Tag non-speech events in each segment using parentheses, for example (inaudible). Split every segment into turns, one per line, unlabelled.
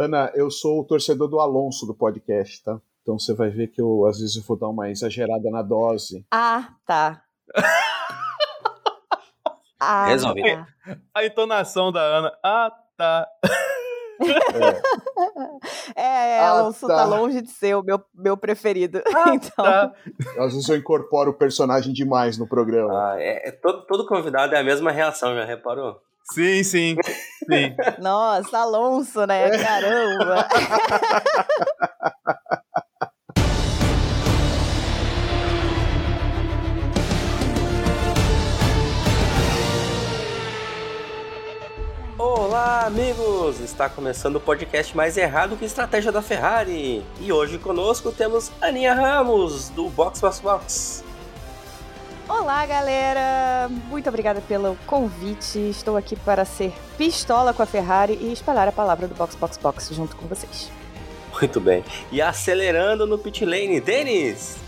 Ana, eu sou o torcedor do Alonso do podcast, tá? Então você vai ver que eu, às vezes, eu vou dar uma exagerada na dose.
Ah, tá. (laughs) ah,
Resolve.
tá.
A entonação da Ana. Ah, tá. (laughs)
É, é,
Ah,
Alonso tá.
tá.
longe de ser o meu, meu preferido.
Ah, (laughs)
então,
tá.
Às vezes eu incorporo o personagem demais no programa.
Ah, é, é todo, todo convidado é a mesma reação, já reparou?
Sim, sim. Sim. (laughs)
nossa, Alonso, né? Caramba. (laughs)
Olá, amigos! Está começando o podcast mais errado que estratégia da Ferrari. E hoje conosco temos Aninha Ramos, do Box Box Box.
Olá, galera! Muito obrigada pelo convite. Estou aqui para ser pistola com a Ferrari e espalhar a palavra do Box Box Box junto com vocês.
Muito bem. E acelerando no pit lane, Denis!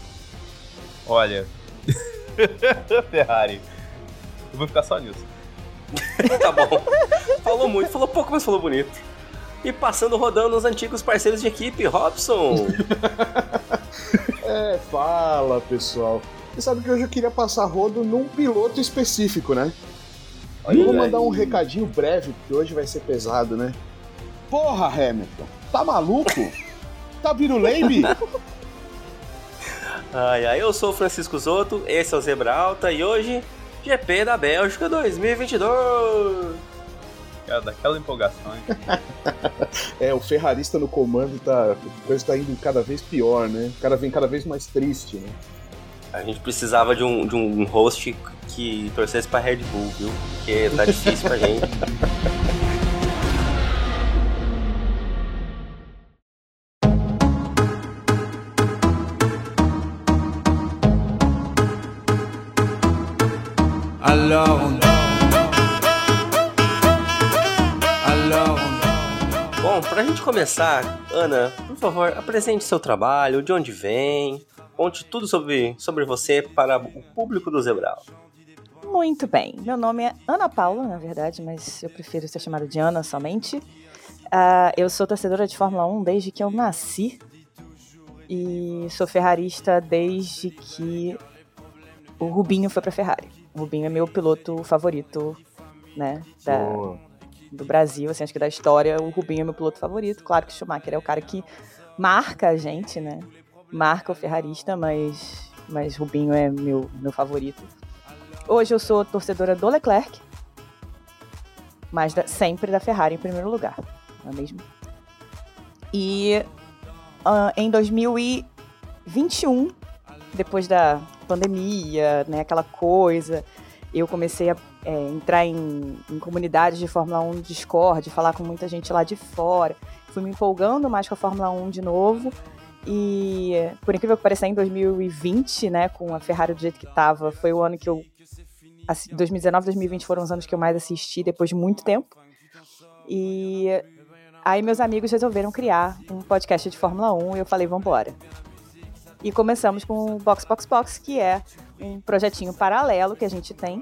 Olha. (laughs) Ferrari. Eu vou ficar só nisso. (laughs)
tá bom. Falou muito, falou pouco, mas falou bonito. E passando rodando os antigos parceiros de equipe, Robson. (laughs)
É, fala, pessoal. Você sabe que hoje eu queria passar rodo num piloto específico, né? eu vou
Olha
mandar um
aí.
recadinho breve, porque hoje vai ser pesado, né? Porra, Hamilton, tá maluco? Tá virulembe? (laughs)
Ai, ai, eu sou o Francisco Zoto, esse é o Zebra Alta e hoje, GP da Bélgica 2022.
Cara, daquela empolgação, hein? (laughs)
é, o ferrarista no comando tá. A coisa tá indo cada vez pior, né? O cara vem cada vez mais triste, né?
A gente precisava de um, de um host que torcesse pra Red Bull, viu? Porque tá difícil pra gente.
Alors
Bom, pra gente começar, Ana, por favor, apresente seu trabalho, de onde vem, conte tudo sobre, sobre você para o público do Zebra Alta.
Muito bem. Meu nome é Ana Paula, na verdade, mas eu prefiro ser chamada de Ana somente. Ah, eu sou torcedora de Fórmula 1 desde que eu nasci. E sou ferrarista desde que o Rubinho foi pra Ferrari. O Rubinho é meu piloto favorito, né? Da, do Brasil, assim, acho que da história, o Rubinho é meu piloto favorito. Claro que o Schumacher é o cara que marca a gente, né? Marca o ferrarista, mas, mas Rubinho é meu, meu favorito. Hoje eu sou torcedora do Leclerc, mas da- sempre da Ferrari em primeiro lugar, não é mesmo? E ah, em 2021, depois da pandemia, né, aquela coisa, eu comecei a é, entrar em, em comunidades de Fórmula 1 no Discord, falar com muita gente lá de fora. Fui me empolgando mais com a Fórmula 1 de novo. E, por incrível que pareça, em 2020, né, com a Ferrari do jeito que tava, foi o ano que eu. assi- 2019 2020 foram os anos que eu mais assisti depois de muito tempo. E aí meus amigos resolveram criar um podcast de Fórmula 1 e eu falei, vambora. E começamos com o Box Box Box, que é um projetinho paralelo que a gente tem,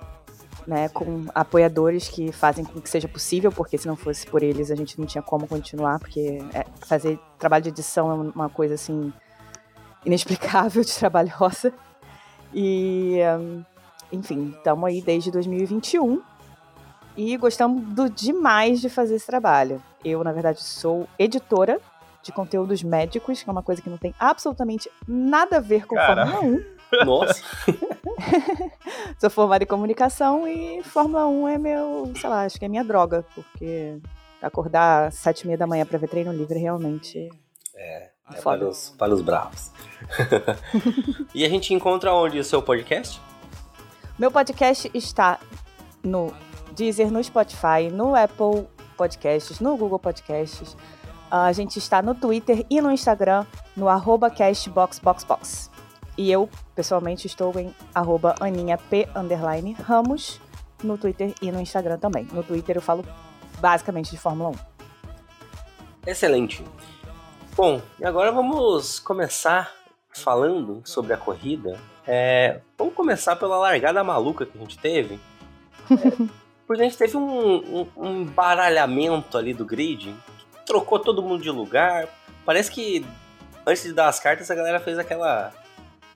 né, com apoiadores que fazem com que seja possível, porque se não fosse por eles a gente não tinha como continuar, porque é, fazer trabalho de edição é uma coisa assim inexplicável de (laughs) trabalhosa. E, hum, enfim, estamos aí desde 2021 e gostamos do- demais de fazer esse trabalho. Eu, na verdade, sou editora de conteúdos médicos, que é uma coisa que não tem absolutamente nada a ver com
Caraca.
Fórmula 1.
Nossa, (laughs) (laughs)
Sou formada em comunicação e Fórmula 1 é meu, sei lá, acho que é minha droga, porque acordar às sete e meia da manhã pra ver treino livre realmente
é
Foda.
para os, para os bravos. (laughs) e a gente encontra onde o seu podcast?
Meu podcast está no Deezer, no Spotify, no Apple Podcasts, no Google Podcasts. A gente está no Twitter e no Instagram, no arroba castboxboxbox. E eu, pessoalmente, estou em arroba aninhap, underline, ramos, no Twitter e no Instagram também. No Twitter eu falo basicamente de Fórmula 1.
Excelente. Bom, e agora vamos começar falando sobre a corrida. É, vamos começar pela largada maluca que a gente teve. (laughs) É, porque a gente teve um, um, um baralhamento ali do grid trocou todo mundo de lugar. Parece que antes de dar as cartas, a galera fez aquela.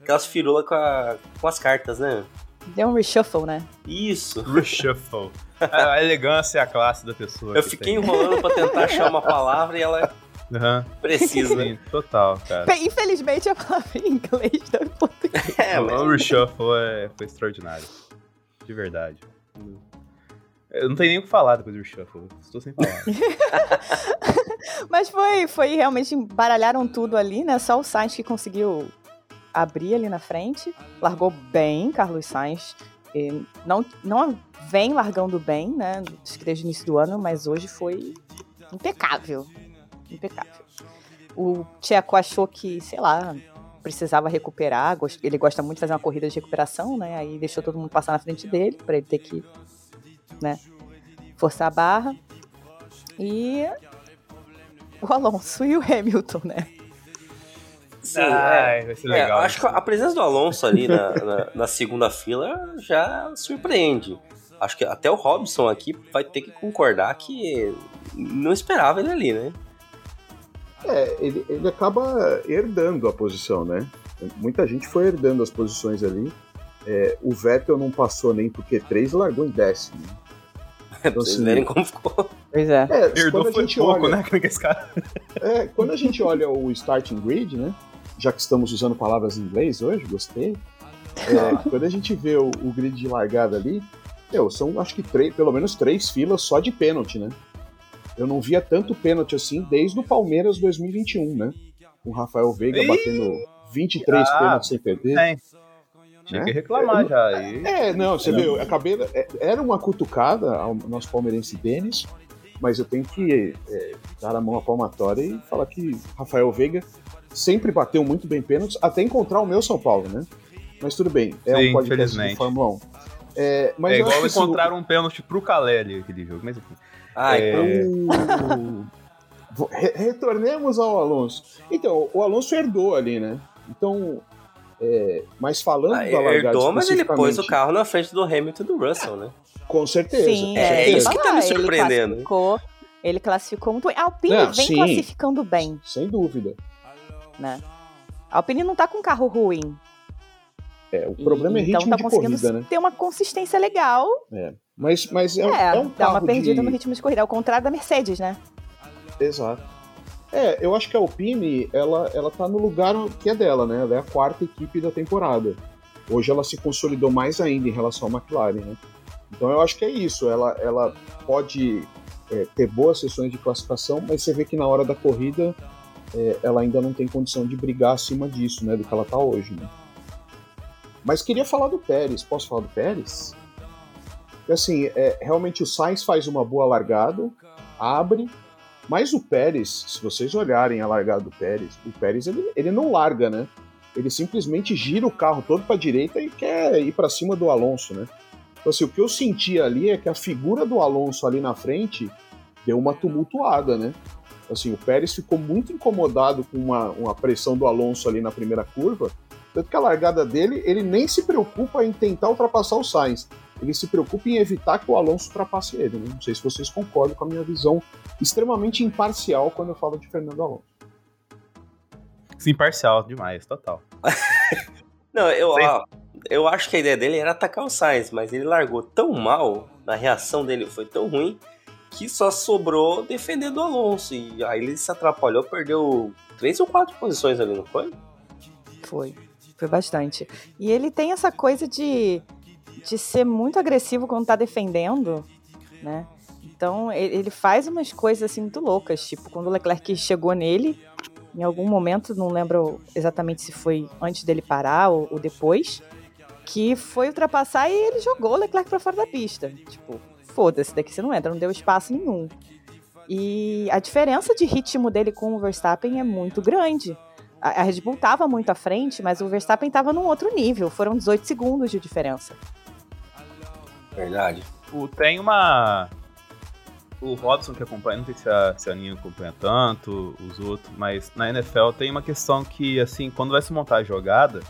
Aquelas firulas com, a- com as cartas, né?
Deu um reshuffle, né?
Isso.
Reshuffle. A a elegância é a classe da pessoa.
Eu
que
fiquei
tem.
enrolando pra tentar achar uma palavra e ela
Aham.
precisa.
Sim, total, cara.
Infelizmente a palavra em inglês não é em português.
É,
o,
mas
o reshuffle é, foi extraordinário. De verdade. Eu não tenho nem o que falar depois do reshuffle. Estou sem palavras. (laughs)
Mas foi, foi realmente embaralharam tudo ali, né? Só o Sainz que conseguiu abrir ali na frente. Largou bem, Carlos Sainz. Não, não vem largando bem, né? Acho que desde o início do ano, mas hoje foi impecável. Impecável. O Tcheco achou que, sei lá, precisava recuperar. Ele gosta muito de fazer uma corrida de recuperação, né? Aí deixou todo mundo passar na frente dele, para ele ter que, né? Forçar a barra. E o Alonso e o Hamilton, né?
É.
Ai, vai ser
É,
legal.
eu acho que a presença do Alonso ali na, na- na segunda fila já surpreende. Acho que até o Robson aqui vai ter que concordar que não esperava ele ali, né?
É, ele, ele acaba herdando a posição, né? Muita gente foi herdando as posições ali. É, o Vettel não passou nem pro Q3 e largou em décimo.
Pra vocês
assim,
verem como ficou.
Pois é.
É,
Herdou
quando a
foi
gente
pouco,
olha,
né? (laughs) Que esse cara.
É, quando a gente olha o starting grid, né? Já que estamos usando palavras em inglês hoje, gostei. É, (laughs) quando a gente vê o, o grid de largada ali, meu, são acho que três, pelo menos três filas só de pênalti, né? Eu não via tanto pênalti assim desde o Palmeiras 2021, né? O Rafael Veiga
Ih!
batendo 23
Ah,
pênaltis sem perder.
Tem. Tinha
Né?
que reclamar já. E...
É, não, você viu, eu acabei. é, Era uma cutucada ao nosso palmeirense Denis, mas eu tenho que é, dar a mão à palmatória e falar que Rafael Veiga sempre bateu muito bem pênaltis, até encontrar o meu São Paulo, né? Mas tudo bem, é
Sim,
um podcast de. Fórmula 1. É, mas
é igual encontrar um pênalti pro Caleri aquele jogo. Mas enfim.
Ai,
É. (laughs)
o- Vo- re- Retornemos ao Alonso. Então, o Alonso herdou ali, né? Então, é, mas falando
ah,
da largada
herdou, mas ele pôs o carro na frente do Hamilton e do Russell, né?
Com certeza.
Sim,
com
é,
é,
certeza.
isso que tá me
Ele
surpreendendo.
classificou, ele classificou muito bem. A Alpine
Não,
vem
sim.
classificando bem,
Sem dúvida.
Né? A Alpine não tá com carro ruim.
É, o
E-
problema é ritmo
então tá
de
conseguindo
corrida, né?
ter uma consistência legal.
Mas, mas é,
É,
um- é um
dá uma perdida
de...
no ritmo de corrida. Ao contrário da Mercedes, né?
Exato. É, eu acho que a Alpine, ela, ela tá no lugar que é dela, né? Ela é a quarta equipe da temporada. Hoje ela se consolidou mais ainda em relação à McLaren, né? Então eu acho que é isso. Ela, ela pode é, ter boas sessões de classificação, mas você vê que na hora da corrida é, ela ainda não tem condição de brigar acima disso, né? Do que ela tá hoje, né? Mas queria falar do Pérez. Posso falar do Pérez? Porque, assim, é, realmente o Sainz faz uma boa largada, abre, mas o Pérez, se vocês olharem a largada do Pérez, o Pérez ele, ele não larga, né? Ele simplesmente gira o carro todo para direita e quer ir para cima do Alonso, né? Então, assim, o que eu senti ali é que a figura do Alonso ali na frente deu uma tumultuada, né? Assim, o Pérez ficou muito incomodado com uma, uma pressão do Alonso ali na primeira curva, tanto que a largada dele, ele nem se preocupa em tentar ultrapassar o Sainz. Ele se preocupa em evitar que o Alonso ultrapasse ele. Né? Não sei se vocês concordam com a minha visão extremamente imparcial quando eu falo de Fernando Alonso.
Sim, parcial demais, total. (laughs)
Não, eu, ó, eu acho que a ideia dele era atacar o Sainz, mas ele largou tão mal, a reação dele foi tão ruim, que só sobrou defender do Alonso. E aí ele se atrapalhou, perdeu três ou quatro posições ali, não foi?
Foi. Foi bastante. E ele tem essa coisa de, de ser muito agressivo quando tá defendendo, né? Então, ele faz umas coisas assim muito loucas. Tipo, quando o Leclerc chegou nele, em algum momento, não lembro exatamente se foi antes dele parar ou, ou depois, que foi ultrapassar e ele jogou o Leclerc pra fora da pista. Tipo, foda-se, daqui você não entra, não deu espaço nenhum. E a diferença de ritmo dele com o Verstappen é muito grande. A Red Bull tava muito à frente, mas o Verstappen tava num outro nível. Foram 18 segundos de diferença.
Verdade.
O, tem uma. O Robson que acompanha, não sei se a, se a Aninha acompanha tanto, os outros, mas na NFL tem uma questão que, assim, quando vai se montar a jogada,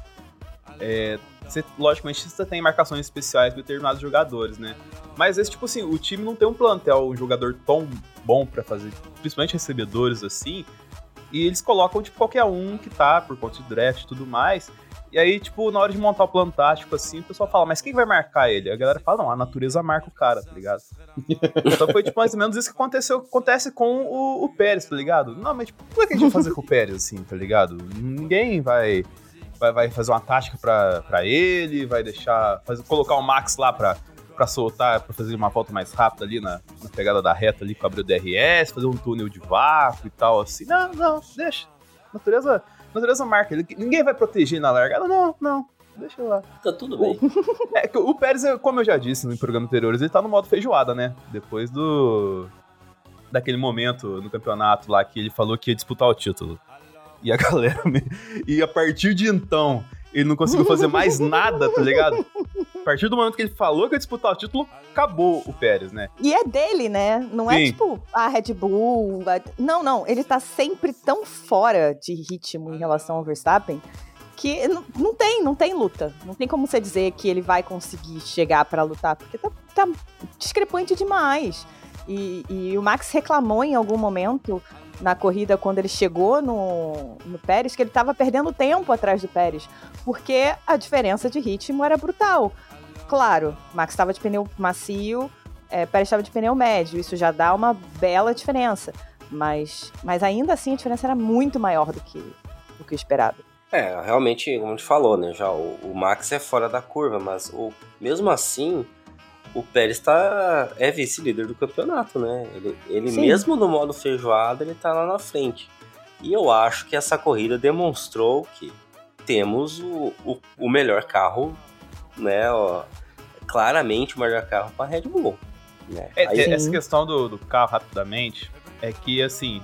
é, você, logicamente, você tem marcações especiais para determinados jogadores, né? Mas esse, tipo assim, o time não tem um plantel, um jogador tão bom para fazer, principalmente recebedores assim, e eles colocam, tipo, qualquer um que tá por conta de draft e tudo mais. E aí, tipo, na hora de montar o plano tático, assim, o pessoal fala, mas quem vai marcar ele? A galera fala, não, a natureza marca o cara, tá ligado? (laughs) então foi, tipo, mais ou menos isso que aconteceu, acontece com o, o Pérez, tá ligado? Não, mas, tipo, o que a gente vai fazer com o Pérez, assim, tá ligado? Ninguém vai, vai, vai fazer uma tática pra, pra ele, vai deixar, fazer, colocar o Max lá pra, pra soltar, pra fazer uma volta mais rápida ali na, na pegada da reta ali com abrir o DRS, fazer um túnel de vácuo e tal, assim. Não, não, deixa. Natureza natureza marca. Ninguém vai proteger na largada. Não, não. Deixa lá.
Tá tudo bem.
O, é, o Pérez, como eu já disse no programa anterior, ele tá no modo feijoada, né? Depois do. Daquele momento no campeonato lá que ele falou que ia disputar o título. E a (laughs) galera. E a partir de então, ele não conseguiu fazer mais nada, tá ligado? A partir do momento que ele falou que ia disputar o título, acabou o Pérez, né?
E é dele, né? Não é
Sim.
tipo a Red Bull. a- Não, não. Ele tá sempre tão fora de ritmo em relação ao Verstappen que não, não tem, não tem luta. Não tem como você dizer que ele vai conseguir chegar pra lutar, porque tá, tá discrepante demais. E, e o Max reclamou em algum momento na corrida, quando ele chegou no, no Pérez, que ele tava perdendo tempo atrás do Pérez, porque a diferença de ritmo era brutal. Claro, Max estava de pneu macio, é, Pérez estava de pneu médio, isso já dá uma bela diferença. Mas, mas ainda assim a diferença era muito maior do que, do que esperado.
É, realmente, como a gente falou, né? Já o, o Max é fora da curva, mas o, mesmo assim, o Pérez tá, é vice-líder do campeonato, né? Ele, ele mesmo no modo feijoada, ele tá lá na frente. E eu acho que essa corrida demonstrou que temos o, o, o melhor carro, né? ó, claramente o melhor carro para Red Bull. Né?
É,
Aí-
é, essa questão do, do carro, rapidamente, é que, assim,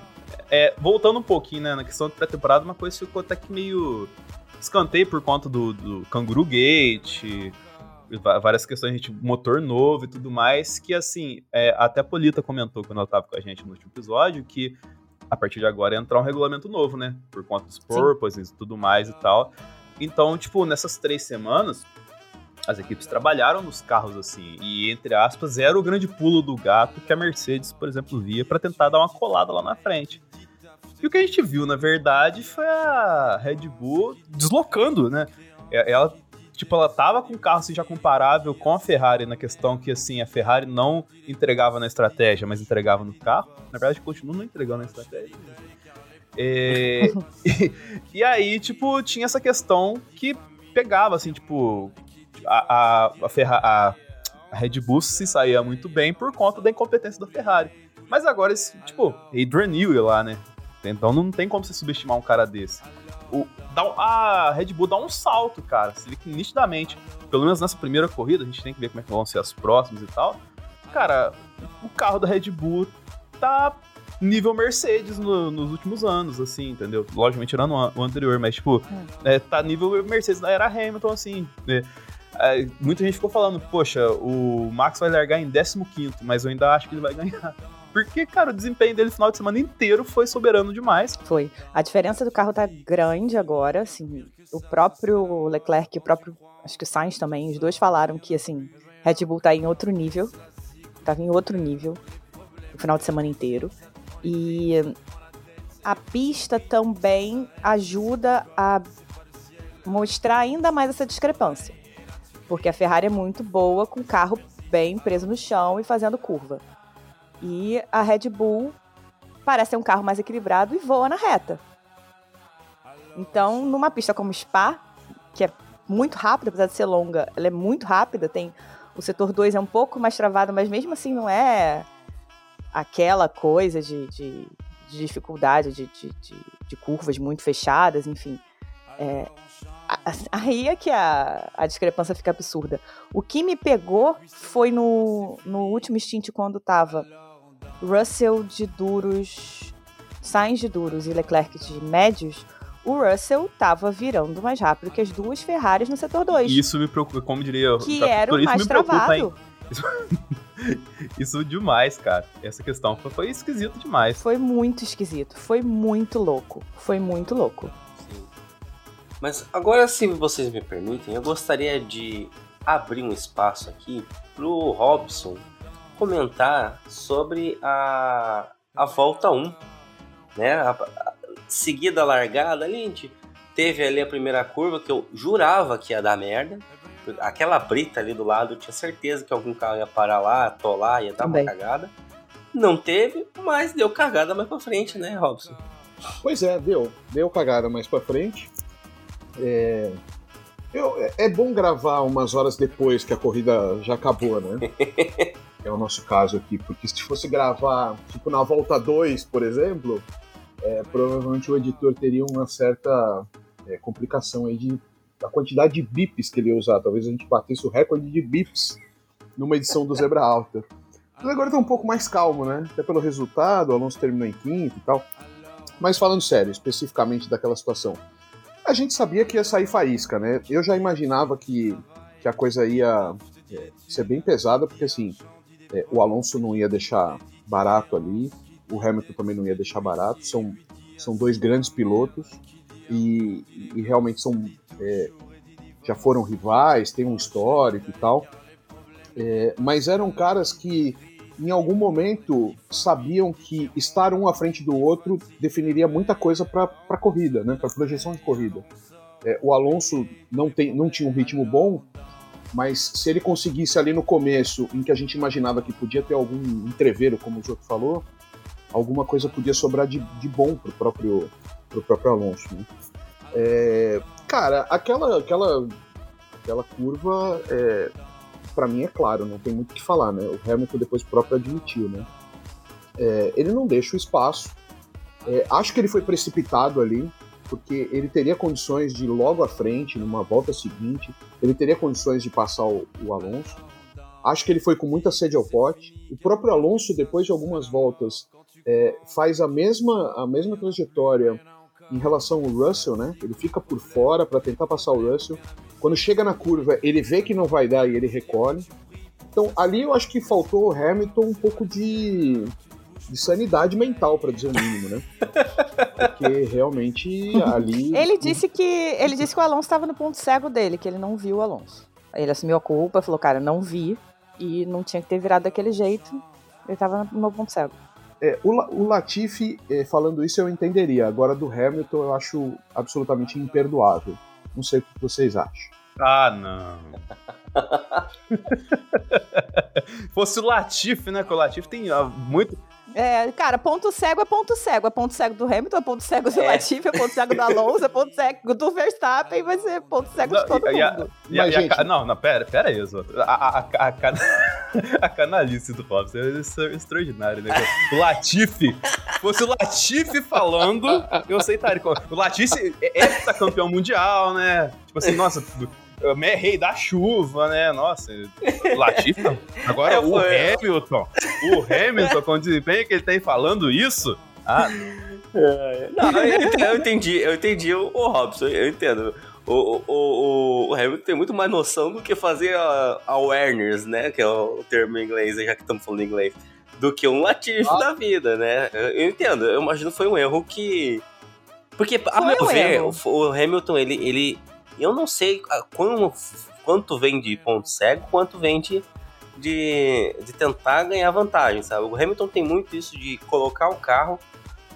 é, voltando um pouquinho né, na questão da pré-temporada, uma coisa ficou até que meio escanteio por conta do, do Canguru Gate, várias questões de motor novo e tudo mais, que, assim, é, até a Polita comentou quando ela estava com a gente no último episódio, que a partir de agora ia entrar um regulamento novo, né? Por conta dos porpoises e tudo mais e tal. Então, tipo, nessas três semanas, as equipes trabalharam nos carros assim, e entre aspas, era o grande pulo do gato que a Mercedes, por exemplo, via para tentar dar uma colada lá na frente. E o que a gente viu, na verdade, foi a Red Bull deslocando, né? Ela, tipo, ela tava com um carro assim, já comparável com a Ferrari na questão que, assim, a Ferrari não entregava na estratégia, mas entregava no carro. Na verdade, continua não entregando na estratégia. É, (laughs) e, e aí, tipo, tinha essa questão que pegava, assim, tipo, a, a, a, Ferra- a- a Red Bull se saía muito bem por conta da incompetência da Ferrari. Mas agora, esse, tipo, Adrian Newey lá, né? Então não tem como você subestimar um cara desse. O, dá a Red Bull dá um salto, cara. Você vê que nitidamente, pelo menos nessa primeira corrida, a gente tem que ver como é que vão ser as próximas e tal. Cara, o carro da Red Bull tá nível Mercedes no- nos últimos anos, assim, entendeu? Logicamente, tirando o an- o anterior, mas, tipo, é, tá nível Mercedes da era Hamilton, assim. né? É, muita gente ficou falando, poxa, o Max vai largar em 15, mas eu ainda acho que ele vai ganhar. Porque, cara, o desempenho dele no final de semana inteiro foi soberano demais.
Foi. A diferença do carro tá grande agora, assim. O próprio Leclerc, o próprio, acho que o Sainz também, os dois falaram que, assim, Red Bull tá em outro nível. Tava em outro nível o final de semana inteiro. E a pista também ajuda a mostrar ainda mais essa discrepância. Porque a Ferrari é muito boa com o carro bem preso no chão e fazendo curva. E a Red Bull parece ser um carro mais equilibrado e voa na reta. Então, numa pista como Spa, que é muito rápida, apesar de ser longa, ela é muito rápida, tem o setor 2 é um pouco mais travado, mas mesmo assim não é aquela coisa de, de, de dificuldade, de, de, curvas muito fechadas, enfim. É, aí é que a, a discrepância fica absurda. O que me pegou foi no, no último stint, quando tava Russell de duros, Sainz de duros e Leclerc de médios, o Russell tava virando mais rápido que as duas Ferraris no setor 2.
E isso me preocupa, como diria
que
tá-
era
por
o
isso
mais
me preocupa, hein?
travado. (laughs)
Isso demais, cara. Essa questão foi, foi esquisito demais.
Foi muito esquisito. Foi muito louco. Foi muito louco.
Sim. Mas agora, se vocês me permitem, eu gostaria de abrir um espaço aqui pro Robson comentar sobre a, a volta 1, né? A, a, seguida a largada ali, a gente teve ali a primeira curva que eu jurava que ia dar merda. Aquela brita ali do lado, eu tinha certeza que algum carro ia parar lá, atolar, ia dar
Também.
uma cagada. Não teve, mas deu cagada mais pra frente, né, Robson?
Pois é, deu. Deu cagada mais pra frente. É, eu- é bom gravar umas horas depois que a corrida já acabou, né? (laughs) é o nosso caso aqui, porque se fosse gravar, tipo, na volta 2, por exemplo, é, provavelmente o editor teria uma certa é, complicação aí de, da quantidade de bips que ele ia usar. Talvez a gente batesse o recorde de bips numa edição do Zebra Alta. Mas agora tá um pouco mais calmo, né? Até pelo resultado, o Alonso terminou em quinto e tal. Mas falando sério, especificamente daquela situação, a gente sabia que ia sair faísca, né? Eu já imaginava que, que a coisa ia ser bem pesada, porque assim, é, o Alonso não ia deixar barato ali, o Hamilton também não ia deixar barato, são, são dois grandes pilotos e, e realmente são é, já foram rivais, tem um histórico e tal, É, mas eram caras que em algum momento sabiam que estar um à frente do outro definiria muita coisa para a corrida, né? Para projeção de corrida. É, o Alonso não, tem, não tinha um ritmo bom, mas se ele conseguisse ali no começo, em que a gente imaginava que podia ter algum entreveiro, como o Joto falou, alguma coisa podia sobrar de, de bom pro próprio, pro próprio Alonso. Né? É, cara, aquela, aquela, aquela curva, é, para mim é claro, não tem muito o que falar, né? O Hamilton depois próprio admitiu, né? É, ele não deixa o espaço. É, acho que ele foi precipitado ali, porque ele teria condições de logo à frente, numa volta seguinte, ele teria condições de passar o, o Alonso. Acho que ele foi com muita sede ao pote. O próprio Alonso, depois de algumas voltas, é, faz a mesma, a mesma trajetória em relação ao Russell, né? Ele fica por fora para tentar passar o Russell. Quando chega na curva, ele vê que não vai dar e ele recolhe. Então, ali eu acho que faltou o Hamilton um pouco de, de sanidade mental, para dizer o mínimo, né? Porque realmente ali.
Ele disse que ele disse que o Alonso estava no ponto cego dele, que ele não viu o Alonso. Ele assumiu a culpa, falou, cara, não vi e não tinha que ter virado daquele jeito. Ele estava no meu ponto cego.
É, o, o Latifi é, falando isso eu entenderia. Agora do Hamilton eu acho absolutamente imperdoável. Não sei o que vocês acham.
Ah, não. (laughs) Fosse o Latifi, né? Que o Latifi tem muito.
É, cara, ponto cego é ponto cego. É ponto cego do Hamilton, é ponto cego do
É.
Latifi, é ponto cego do Alonso, é ponto cego do Verstappen, vai ser ponto cego de
Não,
todo
e a-
mundo.
E a-
Mas,
e a
gente-
ca- não, não, pera, pera aí, Zoto. A, a, a, a, cana- (laughs) a canalice do Robson é extra- extraordinário, né? O Latifi, fosse o Latifi falando, eu aceitaria. O Latifi é campeão mundial, né? Tipo assim, nossa, é rei da chuva, né? Nossa, não. Agora
É,
o
foi-
Hamilton, o Hamilton, com o desempenho que ele tem falando isso. Ah,
Não, eu entendi, eu entendi, eu entendi o, o Robson, eu entendo. O, o, o, o Hamilton tem muito mais noção do que fazer a, awareness, né? Que é o termo em inglês, já que estamos falando inglês. Do que um Latifi
Ah.
da vida, né? Eu, eu entendo, eu imagino que foi um erro que. Porque, a
Foi
meu
um
ver,
erro.
o, o Hamilton, ele, ele. Eu não sei a- como, quanto vem de ponto cego, quanto vem de, de, de tentar ganhar vantagem, sabe? O Hamilton tem muito isso de colocar o carro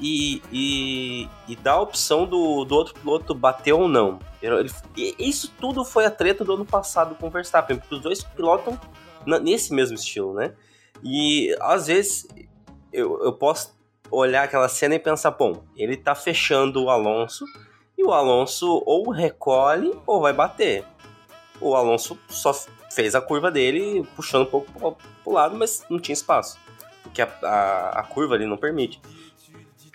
e, e, e dar a opção do, do outro piloto bater ou não. Ele- isso tudo foi a treta do ano passado com o Verstappen, porque os dois pilotam nesse mesmo estilo, né? E às vezes eu, eu posso olhar aquela cena e pensar, bom, ele tá fechando o Alonso o Alonso ou recolhe ou vai bater. O Alonso só fez a curva dele puxando um pouco pro, pro lado, mas não tinha espaço. Porque a, a, a curva ali não permite.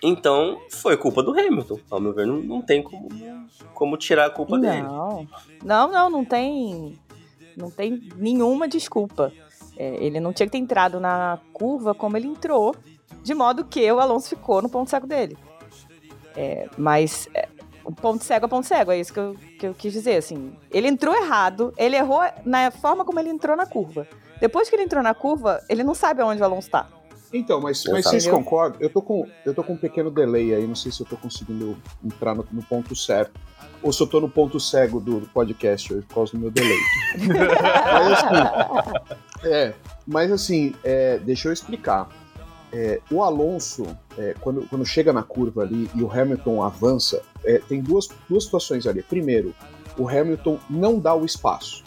Então, foi culpa do Hamilton. Ao meu ver, não, não tem como, como tirar a culpa dele.
Não, não, não, não tem, não tem nenhuma desculpa. É, ele não tinha que ter entrado na curva como ele entrou, de modo que o Alonso ficou no ponto cego dele. É, mas é, o ponto cego é ponto cego, é isso que eu, que eu quis dizer. Assim, ele entrou errado, ele errou na forma como ele entrou na curva. Depois que ele entrou na curva, ele não sabe aonde o Alonso está.
Então, mas,
Eu
mas vocês concordam? Eu tô, com, eu tô com um pequeno delay aí, não sei se eu tô conseguindo entrar no, no ponto certo. Ou se eu tô no ponto cego do podcast hoje por causa do meu delay. (laughs) mas assim, é, mas assim é, deixa eu explicar. É, o Alonso, é, quando, quando chega na curva ali e o Hamilton avança, é, tem duas, duas situações ali. Primeiro, o Hamilton não dá o espaço.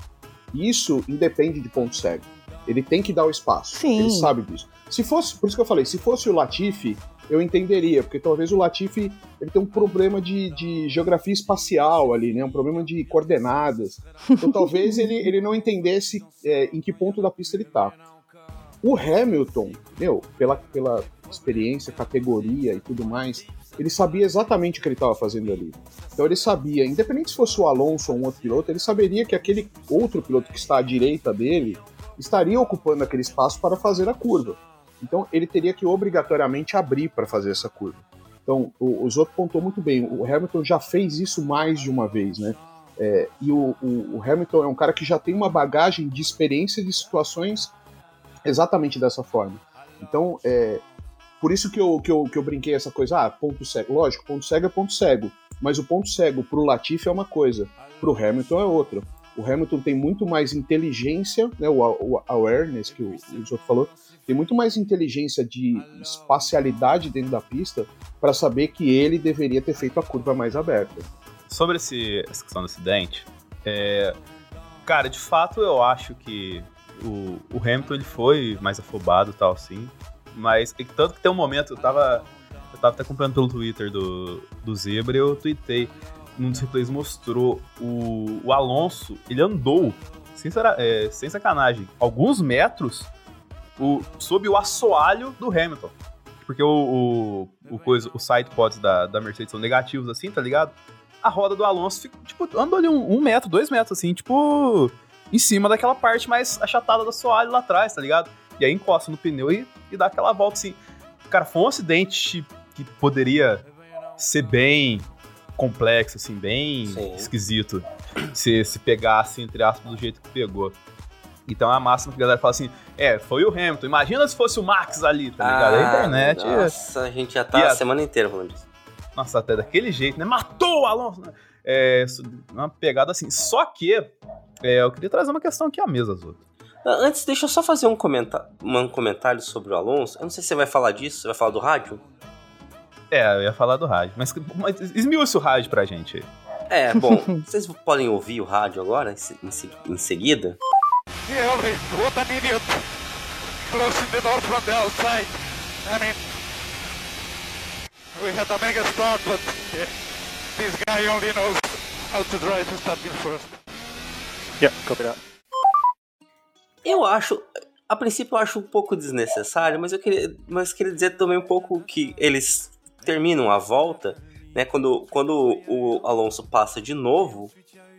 E isso independe de ponto cego. Ele tem que dar o espaço.
Sim.
Ele sabe disso. Se fosse, por isso que eu falei, se fosse o Latifi, eu entenderia, porque talvez o Latifi ele tem um problema de, de geografia espacial ali, né? Um problema de coordenadas. Então talvez ele, ele não entendesse é, em que ponto da pista ele tá. O Hamilton, meu, pela, pela experiência, categoria e tudo mais, ele sabia exatamente o que ele estava fazendo ali. Então ele sabia, independente se fosse o Alonso ou um outro piloto, ele saberia que aquele outro piloto que está à direita dele estaria ocupando aquele espaço para fazer a curva. Então ele teria que obrigatoriamente abrir para fazer essa curva. Então o, o Zoto pontou muito bem. O Hamilton já fez isso mais de uma vez, né? É, e o, o- o Hamilton é um cara que já tem uma bagagem de experiência de situações exatamente dessa forma. Então, é, por isso que eu, que, eu, que eu brinquei essa coisa, ah, ponto cego. Lógico, ponto cego é ponto cego. Mas o ponto cego pro Latifi é uma coisa, pro Hamilton é outra. O Hamilton tem muito mais inteligência, né, o, o awareness que o, o Zoto falou, tem muito mais inteligência de espacialidade dentro da pista para saber que ele deveria ter feito a curva mais aberta.
Sobre esse, essa questão do acidente, é, cara, de fato eu acho que o, o Hamilton ele foi mais afobado e tal, sim. Mas tanto que tem um momento, eu tava. Eu tava até acompanhando pelo Twitter do, do Zebra e eu tuitei. Num dos replays mostrou o, o Alonso, ele andou, sem, é, sem sacanagem, alguns metros o, sob o assoalho do Hamilton. Porque o, o, o coisa, os side pods da, da Mercedes são negativos assim, tá ligado? a roda do Alonso tipo, andou ali um, um metro, dois metros, assim, tipo, em cima daquela parte mais achatada da soalho lá atrás, tá ligado? E aí encosta no pneu e, e dá aquela volta, assim. Cara, foi um acidente que poderia ser bem complexo, assim, bem
Sim.
esquisito, se, se pegasse, entre aspas, do jeito que pegou. Então é a máxima que a galera fala assim, é, foi o Hamilton, imagina se fosse o Max ali, tá ligado? a internet...
Ah, Nossa, a gente já tá a
a-
semana inteira falando disso.
Nossa, até daquele jeito, né? Matou o Alonso! né? É, uma pegada assim. Só que é, eu queria trazer uma questão aqui à mesa, Zoto.
Ah, Antes, deixa eu só fazer um, comenta um comentário sobre o Alonso. Eu não sei se você vai falar disso, você vai falar do rádio?
É, eu ia falar do rádio, mas, mas esmiuça o rádio pra gente aí.
É, bom, (laughs) vocês podem ouvir o rádio agora, em, se- em se- em seguida.
Really, what an idiot! Closing the door from the outside. I mean, we had a mega start, but uh, this guy only knows how to drive to starting first. Yeah, copy that.
Eu acho, a princípio eu acho um pouco desnecessário, mas eu queria, mas queria dizer também um pouco que eles terminam a volta, né? Quando, quando o Alonso passa de novo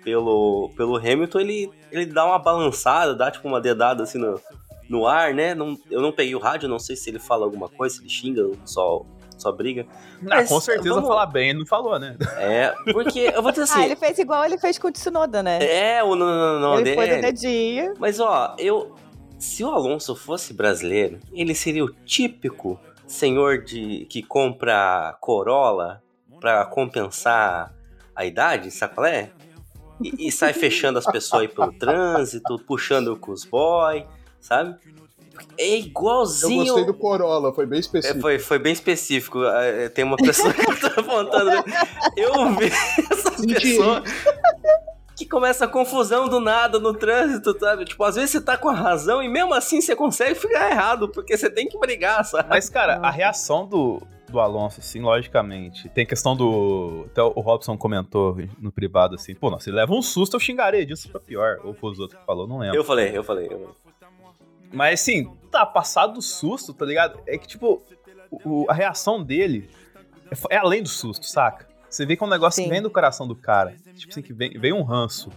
pelo, pelo Hamilton, ele, ele dá uma balançada, dá tipo uma dedada assim no, no ar, né? Não, eu não peguei o rádio, não sei se ele fala alguma coisa, se ele xinga, só, só briga.
Ah,
Mas,
com certeza
vamos-
falar bem, ele não falou, né?
É, porque eu vou dizer assim.
Ah, ele fez igual ele fez com o Tsunoda, né?
É, o não, não, não,
ele foi
dele.
dedinho.
Mas ó, eu. Se o Alonso fosse brasileiro, ele seria o típico senhor de que compra Corolla pra compensar a idade, sabe qual é? E, e sai fechando as pessoas aí pelo trânsito, puxando com os boy, sabe? É
Eu
igualzinho.
gostei do Corolla, foi bem
É,
específico.
foi, foi bem específico. É, Tem uma pessoa que tá apontando. Eu vi essa
Senti.
pessoa que começa a confusão do nada no trânsito, sabe? Tipo, às vezes você tá com a razão e mesmo assim você consegue ficar errado, porque você tem que brigar, sabe?
Mas, cara, a reação do, do Alonso, assim, logicamente. Tem questão do. Até o Robson comentou no privado assim, pô, não, se leva um susto, eu xingarei disso pra pior. Ou foi os outros que falou, não lembro.
Eu falei, eu falei. Eu...
Mas assim, tá, passado do susto, tá ligado? É que, tipo, o- a reação dele é, é além do susto, saca? Você vê que é um negócio
Sim.
que vem do coração do cara. Tipo assim, que vem, vem um ranço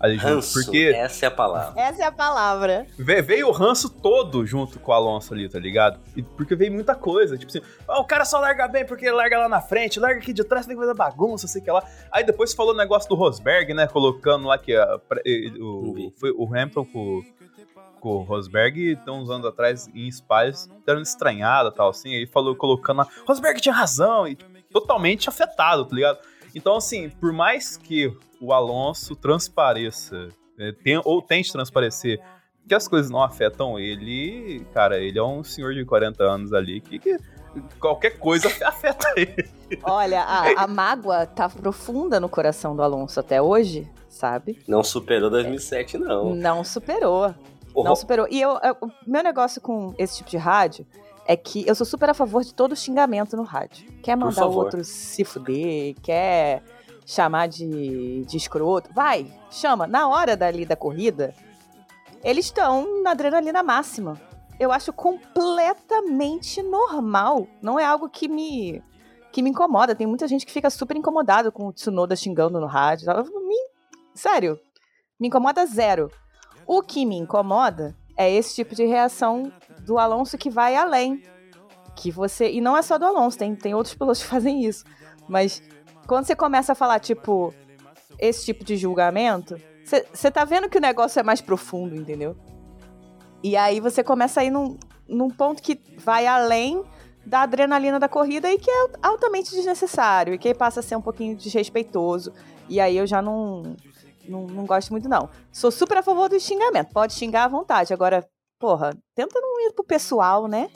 ali junto.
Ranço,
Porque
essa é a palavra.
Essa é a palavra.
ve- veio o ranço todo junto com o Alonso ali, tá ligado? E porque veio muita coisa. Tipo assim, "Ah, o cara só larga bem porque ele larga lá na frente, larga aqui de trás, tem que fazer bagunça, sei que lá. Aí depois falou o negócio do Rosberg, né? Colocando lá que a, ele-
Não
o, foi o Hamilton com, o Rosberg, tem uns anos atrás, em Spies, dando estranhada tal, assim, aí falou, colocando lá, Rosberg tinha razão, e tipo, totalmente afetado, tá ligado? Então, assim, por mais que o Alonso transpareça, é, tem, ou tente transparecer que as coisas não afetam ele, cara, ele é um senhor de 40 anos ali que, que qualquer coisa (laughs) afeta ele.
Olha, a, a mágoa tá profunda no coração do Alonso até hoje, sabe?
Não superou 2007, não.
Não superou. Não
Ro-
superou. E eu, eu- o meu negócio com esse tipo de rádio é que eu sou super a favor de todo xingamento no rádio. Quer mandar o outro se fuder, quer chamar de, de escroto, vai, chama. Na hora dali da corrida, eles estão na adrenalina máxima. Eu acho completamente normal. Não é algo que me que me incomoda. Tem muita gente que fica super incomodado com o Tsunoda xingando no rádio. Me- sério, me incomoda zero. O que me incomoda é esse tipo de reação do Alonso que vai além. Que você. E não é só do Alonso, tem, tem outros pilotos (laughs) que fazem isso. Mas quando você começa a falar, tipo, esse tipo de julgamento, você tá vendo que o negócio é mais profundo, entendeu? E aí você começa a ir num, num ponto que vai além da adrenalina da corrida e que é altamente desnecessário e que passa a ser um pouquinho desrespeitoso. E aí eu já não, não, não gosto muito, não. Sou super a favor do xingamento. Pode xingar à vontade. Agora, porra, tenta não ir pro pessoal, né?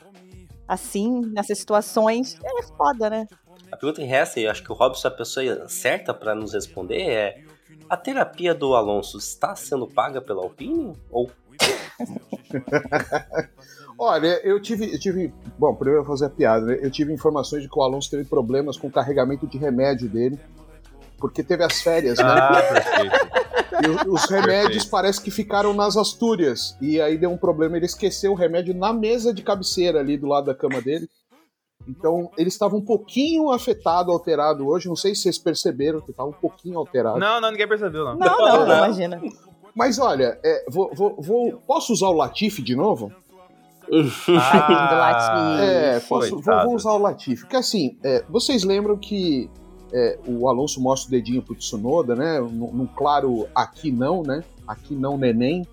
Assim, nessas situações, é foda, né?
A pergunta que resta, e eu acho que o Robson é a pessoa certa para nos responder, é: a terapia do Alonso está sendo paga pela Alpine? Ou (laughs)
Olha, eu tive, eu tive. Bom, primeiro eu vou fazer a piada, né? Eu tive informações de que o Alonso teve problemas com o carregamento de remédio dele, porque teve as férias, né?
Ah, perfeito.
E os remédios
Perfeito.
parece que ficaram nas Astúrias. E aí deu um problema, ele esqueceu o remédio na mesa de cabeceira ali do lado da cama dele. Então ele estava um pouquinho afetado, alterado hoje. Não sei se vocês perceberam que estava um pouquinho alterado.
Não, não, ninguém percebeu, não.
Não, não,
não.
imagina.
Mas olha, é, vou, vou- vou- posso usar o Latifi de novo?
Do Latifi.
É, posso, vou, vou usar o Latifi. Porque assim, é, vocês lembram que é, o Alonso mostra o dedinho pro Tsunoda, né? Num, num claro aqui não, né? Aqui não, neném.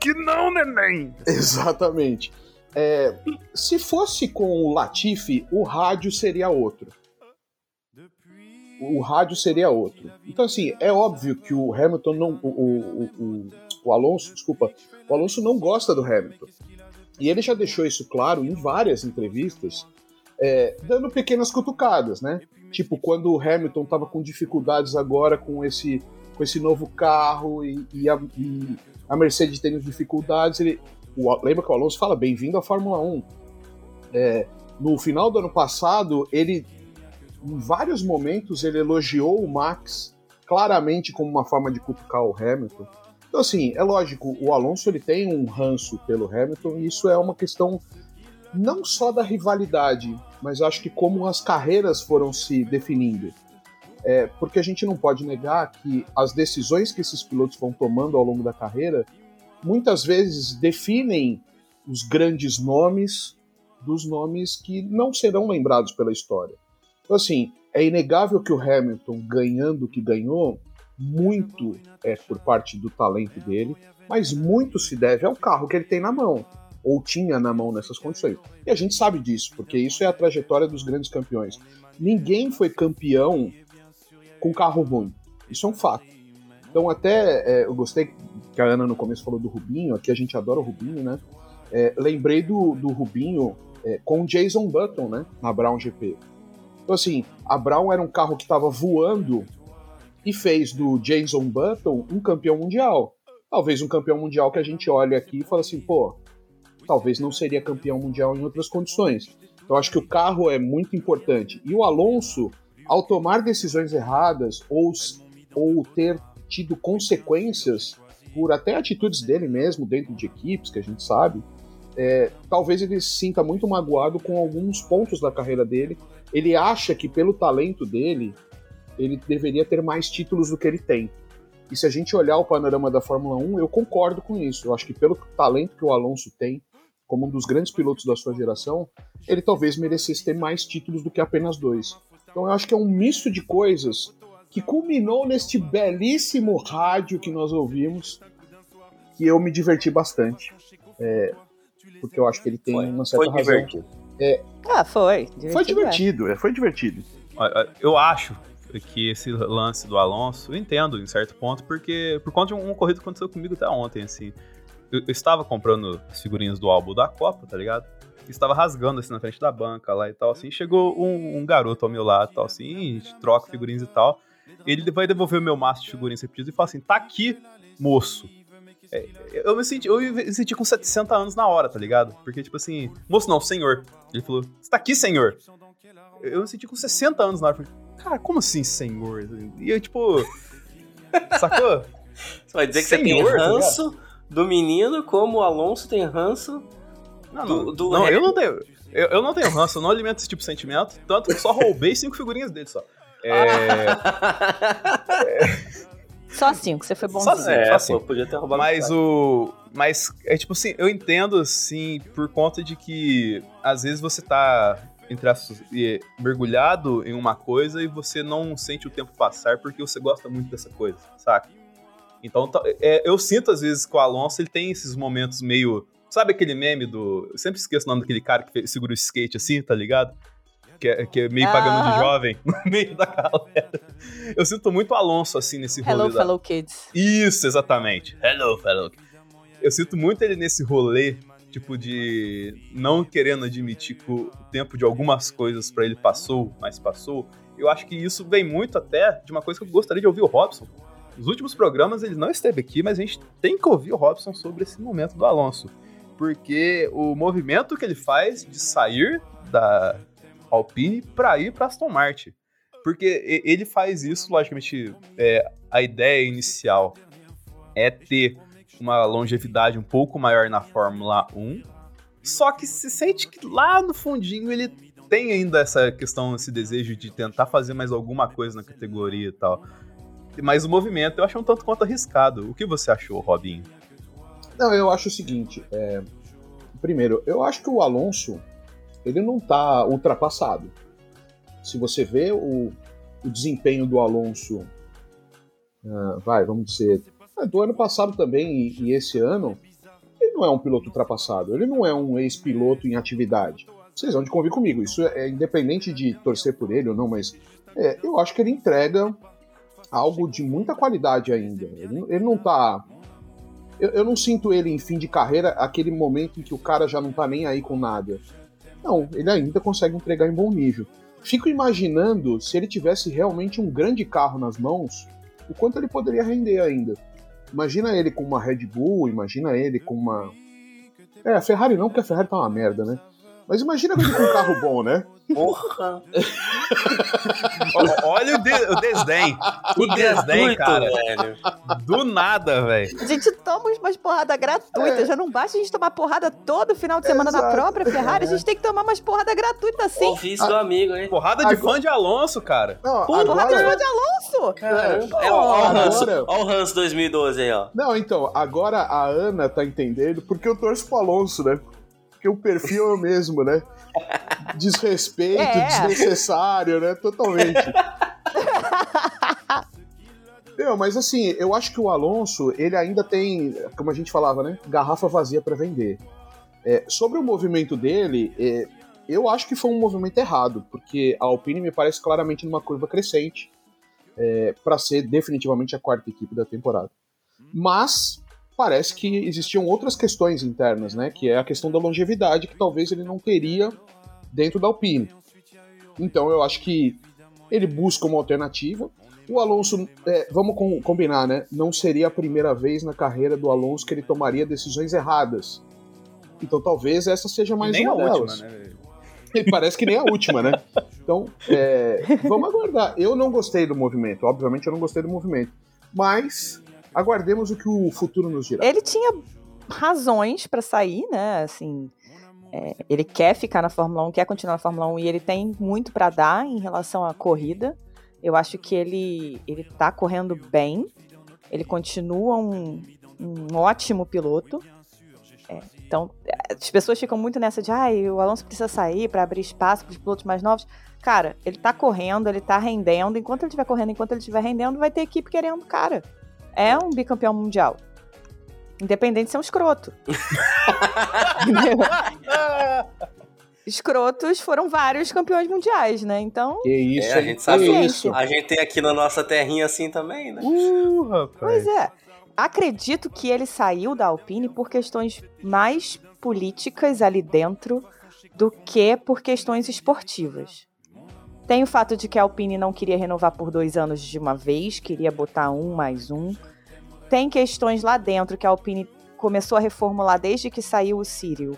Que não, neném! (laughs)
Exatamente. É, se fosse com o Latifi, o rádio seria outro. O rádio seria outro. Então, assim, é óbvio que o Hamilton não. O, o, o, o- o Alonso, desculpa, o Alonso não gosta do Hamilton. E ele já deixou isso claro em várias entrevistas, é, dando pequenas cutucadas, né? Tipo, quando o Hamilton estava com dificuldades agora com esse, com esse novo carro e, e a, e a Mercedes tendo dificuldades, ele, o, lembra que o Alonso fala, bem-vindo à Fórmula 1. É, no final do ano passado, ele, em vários momentos, ele elogiou o Max claramente como uma forma de cutucar o Hamilton. Então, assim, é lógico, o Alonso ele tem um ranço pelo Hamilton e isso é uma questão não só da rivalidade, mas acho que como as carreiras foram se definindo. É, porque a gente não pode negar que as decisões que esses pilotos vão tomando ao longo da carreira muitas vezes definem os grandes nomes dos nomes que não serão lembrados pela história. Então, assim, é inegável que o Hamilton, ganhando o que ganhou, muito é por parte do talento dele, mas muito se deve ao carro que ele tem na mão, ou tinha na mão nessas condições. E a gente sabe disso, porque isso é a trajetória dos grandes campeões. Ninguém foi campeão com carro ruim. Isso é um fato. Então, até é, eu gostei que a Ana no começo falou do Rubinho, aqui a gente adora o Rubinho, né? É, lembrei do, do Rubinho é, com o Jason Button, né? Na Brown GP. Então, assim, a Brown era um carro que estava voando e fez do Jason Button um campeão mundial. Talvez um campeão mundial que a gente olha aqui e fala assim, pô, talvez não seria campeão mundial em outras condições. Então, acho que o carro é muito importante. E o Alonso, ao tomar decisões erradas ou, ou ter tido consequências por até atitudes dele mesmo dentro de equipes, que a gente sabe, é, talvez ele se sinta muito magoado com alguns pontos da carreira dele. Ele acha que pelo talento dele, ele deveria ter mais títulos do que ele tem. E se a gente olhar o panorama da Fórmula 1, eu concordo com isso. Eu acho que pelo talento que o Alonso tem, como um dos grandes pilotos da sua geração, ele talvez merecesse ter mais títulos do que apenas dois. Então eu acho que é um misto de coisas que culminou neste belíssimo rádio que nós ouvimos que eu me diverti bastante. É, porque eu acho que ele tem
Foi,
uma certa
foi
razão.
divertido.
Ah, foi.
Foi
é.
divertido, é, foi divertido.
Eu acho que esse lance do Alonso, eu entendo em certo ponto, porque por conta de um ocorrido que aconteceu comigo até ontem, assim. Eu, eu estava comprando as figurinhas do álbum da Copa, tá ligado? Estava rasgando assim na frente da banca lá e tal, assim. Chegou um, um garoto ao meu lado, tal, assim, a gente troca figurinhas e tal. Ele vai devolver o meu maço de figurinhas repetidas e fala assim: tá aqui, moço. É, eu me senti, eu me senti com 700 anos na hora, tá ligado? Porque, tipo assim, moço não, senhor. Ele falou, você tá aqui, senhor? Eu me senti com 60 anos na hora. Falei, cara, como assim, senhor? E eu, tipo. sacou?
Você vai dizer que você tem
tá
ranço do menino, como o Alonso tem ranço.
Não,
Do-
não,
do
não
rap.
eu não tenho. Eu, eu não tenho ranço, eu não alimento esse tipo de sentimento. Tanto que eu só roubei cinco figurinhas dele só. É, (laughs)
Só cinco, você foi bonzinho.
Só cinco.
é,
assim.
pô, podia ter roubado
Mas o. Mas é tipo assim, eu entendo assim, por conta de que às vezes você tá entre e- mergulhado em uma coisa e você não sente o tempo passar porque você gosta muito dessa coisa, saca? Então tá- é, eu sinto às vezes que o Alonso ele tem esses momentos meio. Sabe aquele meme do. Eu sempre esqueço o nome daquele cara que segura o skate assim, tá ligado? Que é, que é meio pagando de jovem (laughs) no meio da galera. Eu sinto muito o Alonso assim nesse rolê.
Hello,
da-
fellow kids.
isso, exatamente. Hello, fellow. Eu sinto muito ele nesse rolê, tipo, de não querendo admitir que o tempo de algumas coisas pra ele passou, mas passou. Eu acho que isso vem muito até de uma coisa que eu gostaria de ouvir o Robson. Nos últimos programas ele não esteve aqui, mas a gente tem que ouvir o Robson sobre esse momento do Alonso. Porque o movimento que ele faz de sair da Alpine pra ir pra Aston Martin. Porque ele faz isso, logicamente, é, a ideia inicial é ter uma longevidade um pouco maior na Fórmula 1. Só que se sente que lá no fundinho ele tem ainda essa questão, esse desejo de tentar fazer mais alguma coisa na categoria e tal. Mas o movimento eu acho um tanto quanto arriscado. O que você achou, Robinho?
Não, eu acho o seguinte. é, Primeiro, eu acho que o Alonso ele não tá ultrapassado. Se você vê o, o desempenho do Alonso, ah, vai, vamos dizer, ah, do ano passado também e, e esse ano, ele não é um piloto ultrapassado. Ele não é um ex-piloto em atividade. Vocês vão de convir comigo. Isso é independente de torcer por ele ou não, mas é, eu acho que ele entrega algo de muita qualidade ainda. Ele, ele não tá eu, eu não sinto ele em fim de carreira aquele momento em que o cara já não tá nem aí com nada. Não, ele ainda consegue entregar em bom nível. Fico imaginando se ele tivesse realmente um grande carro nas mãos, o quanto ele poderia render ainda. Imagina ele com uma Red Bull, imagina ele com uma. É, a Ferrari não, porque a Ferrari tá uma merda, né? Mas imagina ele com um carro bom, né?
Porra!
Olha o, de- o desdém. O desdém, cara.
velho.
Do nada, velho.
A gente toma umas porradas gratuitas.
É.
Já não basta a gente tomar porrada todo final de semana na
Exato.
própria Ferrari. A gente tem que tomar umas porradas gratuitas assim.
Ouvi isso do amigo, hein?
Porrada de
Agora-
fã de Alonso, cara.
Não,
Porrada
agora.
de Alonso!
Caramba.
É,
É, ó, ó, o Hans,
agora-
ó o Hans 2012 aí, ó.
Não, então, agora a Ana tá entendendo porque eu torço pro Alonso, né? Porque o perfil é o mesmo, né? Desrespeito,
É.
desnecessário, né? Totalmente. Não, mas assim, eu acho que o Alonso, ele ainda tem, como a gente falava, né? Garrafa vazia para vender. É, sobre o movimento dele, é, eu acho que foi um movimento errado, porque a Alpine me parece claramente numa curva crescente é, para ser definitivamente a quarta equipe da temporada. Mas parece que existiam outras questões internas, né? Que é a questão da longevidade, que talvez ele não teria dentro da Alpine. Então eu acho que ele busca uma alternativa. O Alonso, é, vamos com- combinar, né? Não seria a primeira vez na carreira do Alonso que ele tomaria decisões erradas. Então talvez essa seja mais
Nem a
uma
última,
delas.
né? velho?
E parece que nem a última, né? (laughs) Então, é, vamos aguardar. Eu não gostei do movimento, obviamente eu não gostei do movimento. Mas aguardemos o que o futuro nos dirá.
Ele tinha razões pra sair, né? Assim, é, ele quer ficar na Fórmula 1, quer continuar na Fórmula 1 e ele tem muito pra dar em relação à corrida. Eu acho que ele ele tá correndo bem. Ele continua um, um ótimo piloto. É, então, as pessoas ficam muito nessa de, ai, o Alonso precisa sair pra abrir espaço para os pilotos mais novos. Cara, ele tá correndo, ele tá rendendo. Enquanto ele estiver correndo, enquanto ele estiver rendendo, vai ter equipe querendo cara. É um bicampeão mundial. Independente de ser um escroto. (laughs) Escrotos foram vários campeões mundiais, né? Então.
Que isso,
É, a
hein?
gente sabe
isso.
A gente tem aqui na nossa terrinha assim também, né?
Uh, rapaz.
Pois é. Acredito que ele saiu da Alpine por questões mais políticas ali dentro do que por questões esportivas. Tem o fato de que a Alpine não queria renovar por dois anos de uma vez, queria botar um mais um. Tem questões lá dentro que a Alpine começou a reformular desde que saiu o Cyril.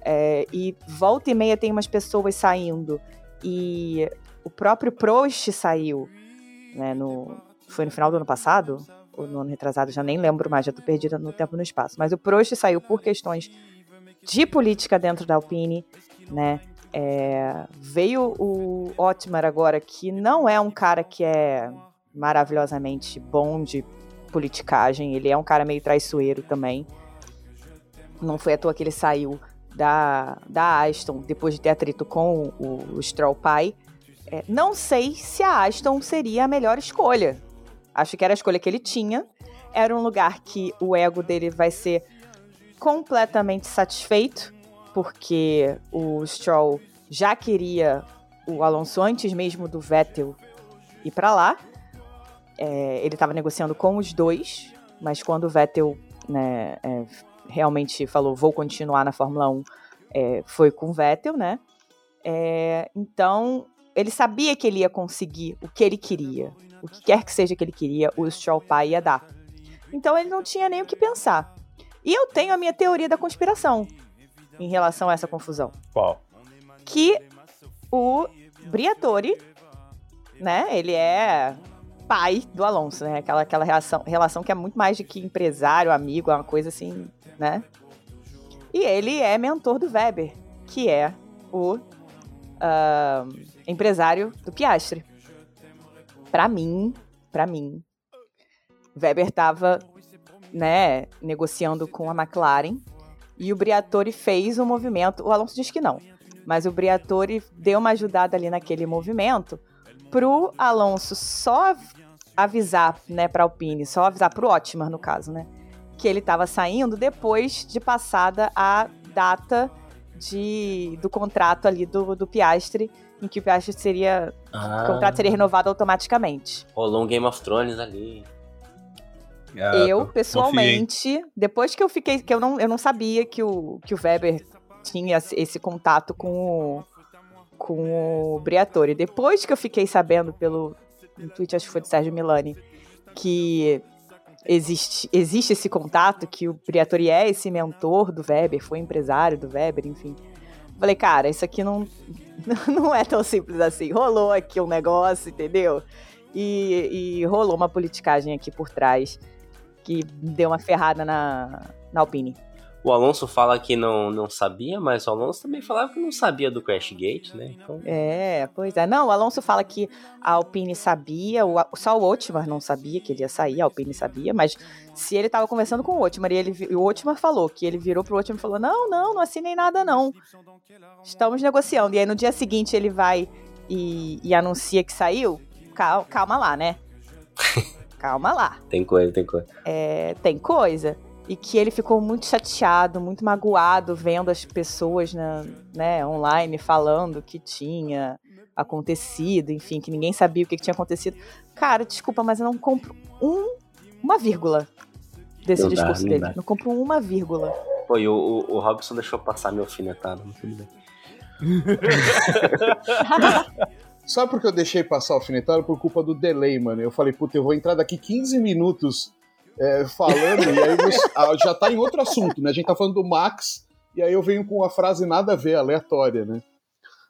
É, e volta e meia tem umas pessoas saindo. E o próprio Prost saiu. Né, no, foi no final do ano passado? Ou no ano retrasado? Já nem lembro mais, já tô perdida no tempo e no espaço. Mas o Prost saiu por questões de política dentro da Alpine, né? É, veio o Otmar agora, que não é um cara que é maravilhosamente bom de politicagem, ele é um cara meio traiçoeiro também. Não foi à toa que ele saiu da, da Aston depois de ter atrito com o, o Stroll pai. É, não sei se a Aston seria a melhor escolha. Acho que era a escolha que ele tinha. Era um lugar que o ego dele vai ser completamente satisfeito, porque o Stroll já queria o Alonso antes mesmo do Vettel ir para lá. É, ele estava negociando com os dois, mas quando o Vettel né, é, realmente falou vou continuar na Fórmula 1, é, foi com o Vettel, né? É, então ele sabia que ele ia conseguir o que ele queria, o que quer que seja que ele queria, o Stroll pai ia dar. Então ele não tinha nem o que pensar. E eu tenho a minha teoria da conspiração em relação a essa confusão.
Qual?
Que o Briatore, né, ele é pai do Alonso, né? Aquela, aquela relação, relação que é muito mais de que empresário, amigo, é uma coisa assim, né? E ele é mentor do Weber, que é o ah, empresário do Piastri. Pra mim, pra mim, Weber tava, né, negociando com a McLaren e o Briatore fez o movimento. O Alonso diz que não, mas o Briatore deu uma ajudada ali naquele movimento pro Alonso só avisar, né, pra Alpine, só avisar pro Otmar, no caso, né, que ele estava saindo depois de passada a data de, do contrato ali do, do Piastri, em que o Piastri seria,
Ah,
o contrato seria renovado automaticamente.
rolou um Game of Thrones ali.
Ah,
eu,
confiei.
pessoalmente, depois que eu fiquei, que eu não, eu não sabia que o, que o Weber tinha esse contato com o, com o Briatore. Depois que eu fiquei sabendo pelo no tweet, acho que foi do Sérgio Milani, que existe, existe esse contato, que o Briatore é esse mentor do Weber, foi empresário do Weber, enfim. Falei, cara, isso aqui não, (laughs) não é tão simples assim. Rolou aqui um negócio, entendeu? E, e rolou uma politicagem aqui por trás que deu uma ferrada na, na Alpine.
O Alonso fala que não, não sabia, mas o Alonso também falava que não sabia do Crash Gate, né? Então,
É, pois é. Não, o Alonso fala que a Alpine sabia, o, só o Otmar não sabia que ele ia sair, a Alpine sabia, mas se ele tava conversando com o Otmar e, ele, e o Otmar falou que ele virou pro Otmar e falou: Não, não, não assinei nada, não. Estamos negociando. E aí no dia seguinte ele vai e, e anuncia que saiu. Calma, calma lá, né? (laughs) calma lá.
tem coisa, tem coisa.
é, tem coisa. E que ele ficou muito chateado, muito magoado vendo as pessoas na, né, online falando que tinha acontecido, enfim, que ninguém sabia o que, que tinha acontecido. Cara, desculpa, mas eu não compro um, uma vírgula desse
Não dá,
discurso
não
dele.
dá.
Não compro uma vírgula.
Pô, e o, o, o Robson deixou passar meu alfinetado, tudo bem. (laughs)
Sabe por que eu deixei passar o alfinetado? Por culpa do delay, mano. Eu falei, puta, eu vou entrar daqui 15 minutos é, falando, e aí você- (laughs) ah, já tá em outro assunto, né? A gente tá falando do Max, e aí eu venho com uma frase nada a ver, aleatória, né?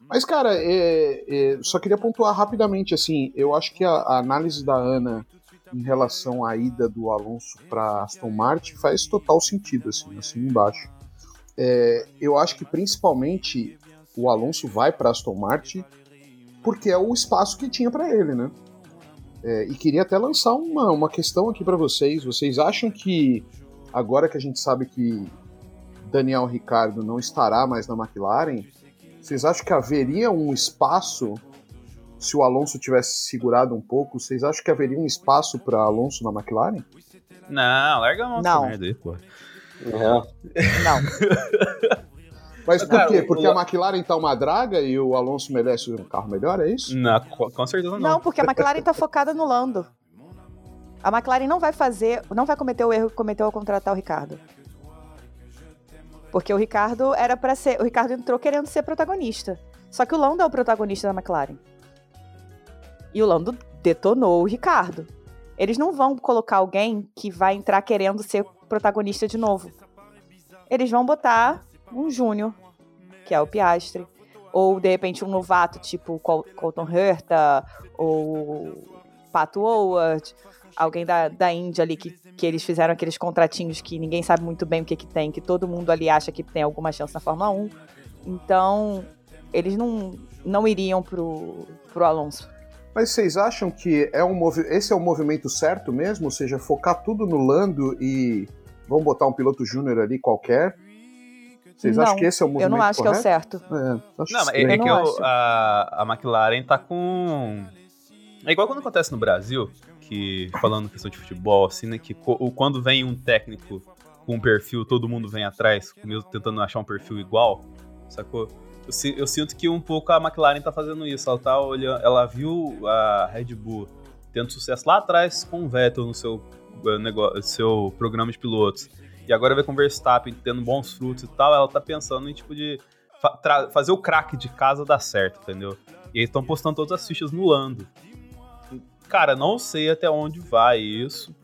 Mas, cara, é, é, só queria pontuar rapidamente, assim, eu acho que a, a análise da Ana em relação à ida do Alonso para Aston Martin faz total sentido, assim, assim embaixo. É, eu acho que principalmente o Alonso vai para Aston Martin porque é o espaço que tinha para ele, né? É, e queria até lançar uma, uma questão aqui para vocês. Vocês acham que agora que a gente sabe que Daniel Ricardo não estará mais na McLaren, vocês acham que haveria um espaço se o Alonso tivesse segurado um pouco, vocês acham que haveria um espaço para Alonso na McLaren?
Não, larga a mão
Não.
merda aí, pô.
Não.
Não. (laughs) (laughs)
Mas por
Cara,
quê? Porque
o-
a McLaren tá uma draga e o Alonso merece um carro melhor, é isso?
Não, co- com certeza não.
Não, porque a McLaren tá focada no Lando. A McLaren não vai fazer, não vai cometer o erro que cometeu ao contratar o Ricardo. Porque o Ricardo era para ser, o Ricardo entrou querendo ser protagonista. Só que o Lando é o protagonista da McLaren. E o Lando detonou o Ricardo. Eles não vão colocar alguém que vai entrar querendo ser protagonista de novo. Eles vão botar um júnior, que é o Piastre, ou de repente um novato, tipo Col- Colton Herta, ou Pato Howard, alguém da, da Índia ali que, que eles fizeram aqueles contratinhos que ninguém sabe muito bem o que, que tem, que todo mundo ali acha que tem alguma chance na Fórmula 1. Então, eles não, não iriam pro, pro Alonso.
Mas vocês acham que é um esse é o movimento certo mesmo? Ou seja, focar tudo no Lando e vamos botar um piloto júnior ali qualquer? Vocês
Não,
acham que esse é o movimento
Eu não acho que é o
correto?
certo.
É, acho
Não, mas é,
estranho.
é
Eu
que
não acho.
a, a McLaren tá com. É igual quando acontece no Brasil, que falando questão de futebol, assim, né? Que quando vem um técnico com um perfil, todo mundo vem atrás, mesmo tentando achar um perfil igual, sacou? Eu, eu sinto que um pouco a McLaren tá fazendo isso. Ela tá olhando. Ela viu a Red Bull tendo sucesso lá atrás com o Vettel no seu, eh, negócio, seu programa de pilotos. E agora vê com o Verstappen tendo bons frutos e tal, ela tá pensando em tipo de fa- fazer o craque de casa dar certo, entendeu? E eles estão postando todas as fichas no Lando. Cara, não sei até onde vai isso.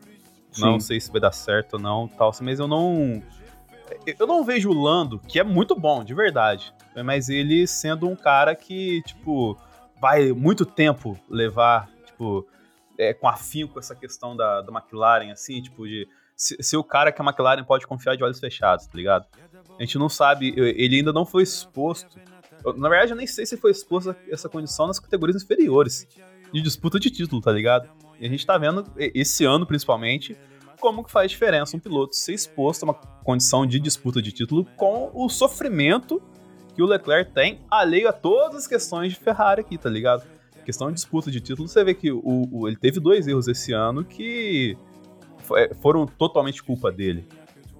Não
Sim.
sei se vai dar certo ou não, tal, assim, mas eu não eu não vejo o Lando, que é muito bom, de verdade, mas ele sendo um cara que, tipo, vai muito tempo levar, tipo, é, com afinco essa questão da, da McLaren, assim, tipo, de ser, ser o cara que a McLaren pode confiar de olhos fechados, tá ligado? A gente não sabe, ele ainda não foi exposto. Na verdade, eu nem sei se foi exposto a essa condição nas categorias inferiores de disputa de título, tá ligado? E a gente tá vendo, esse ano principalmente, como que faz diferença um piloto ser exposto a uma condição de disputa de título com o sofrimento que o Leclerc tem, alheio a todas as questões de Ferrari aqui, tá ligado? Questão de disputa de título, você vê que o, o- ele teve dois erros esse ano que é, foram totalmente culpa dele.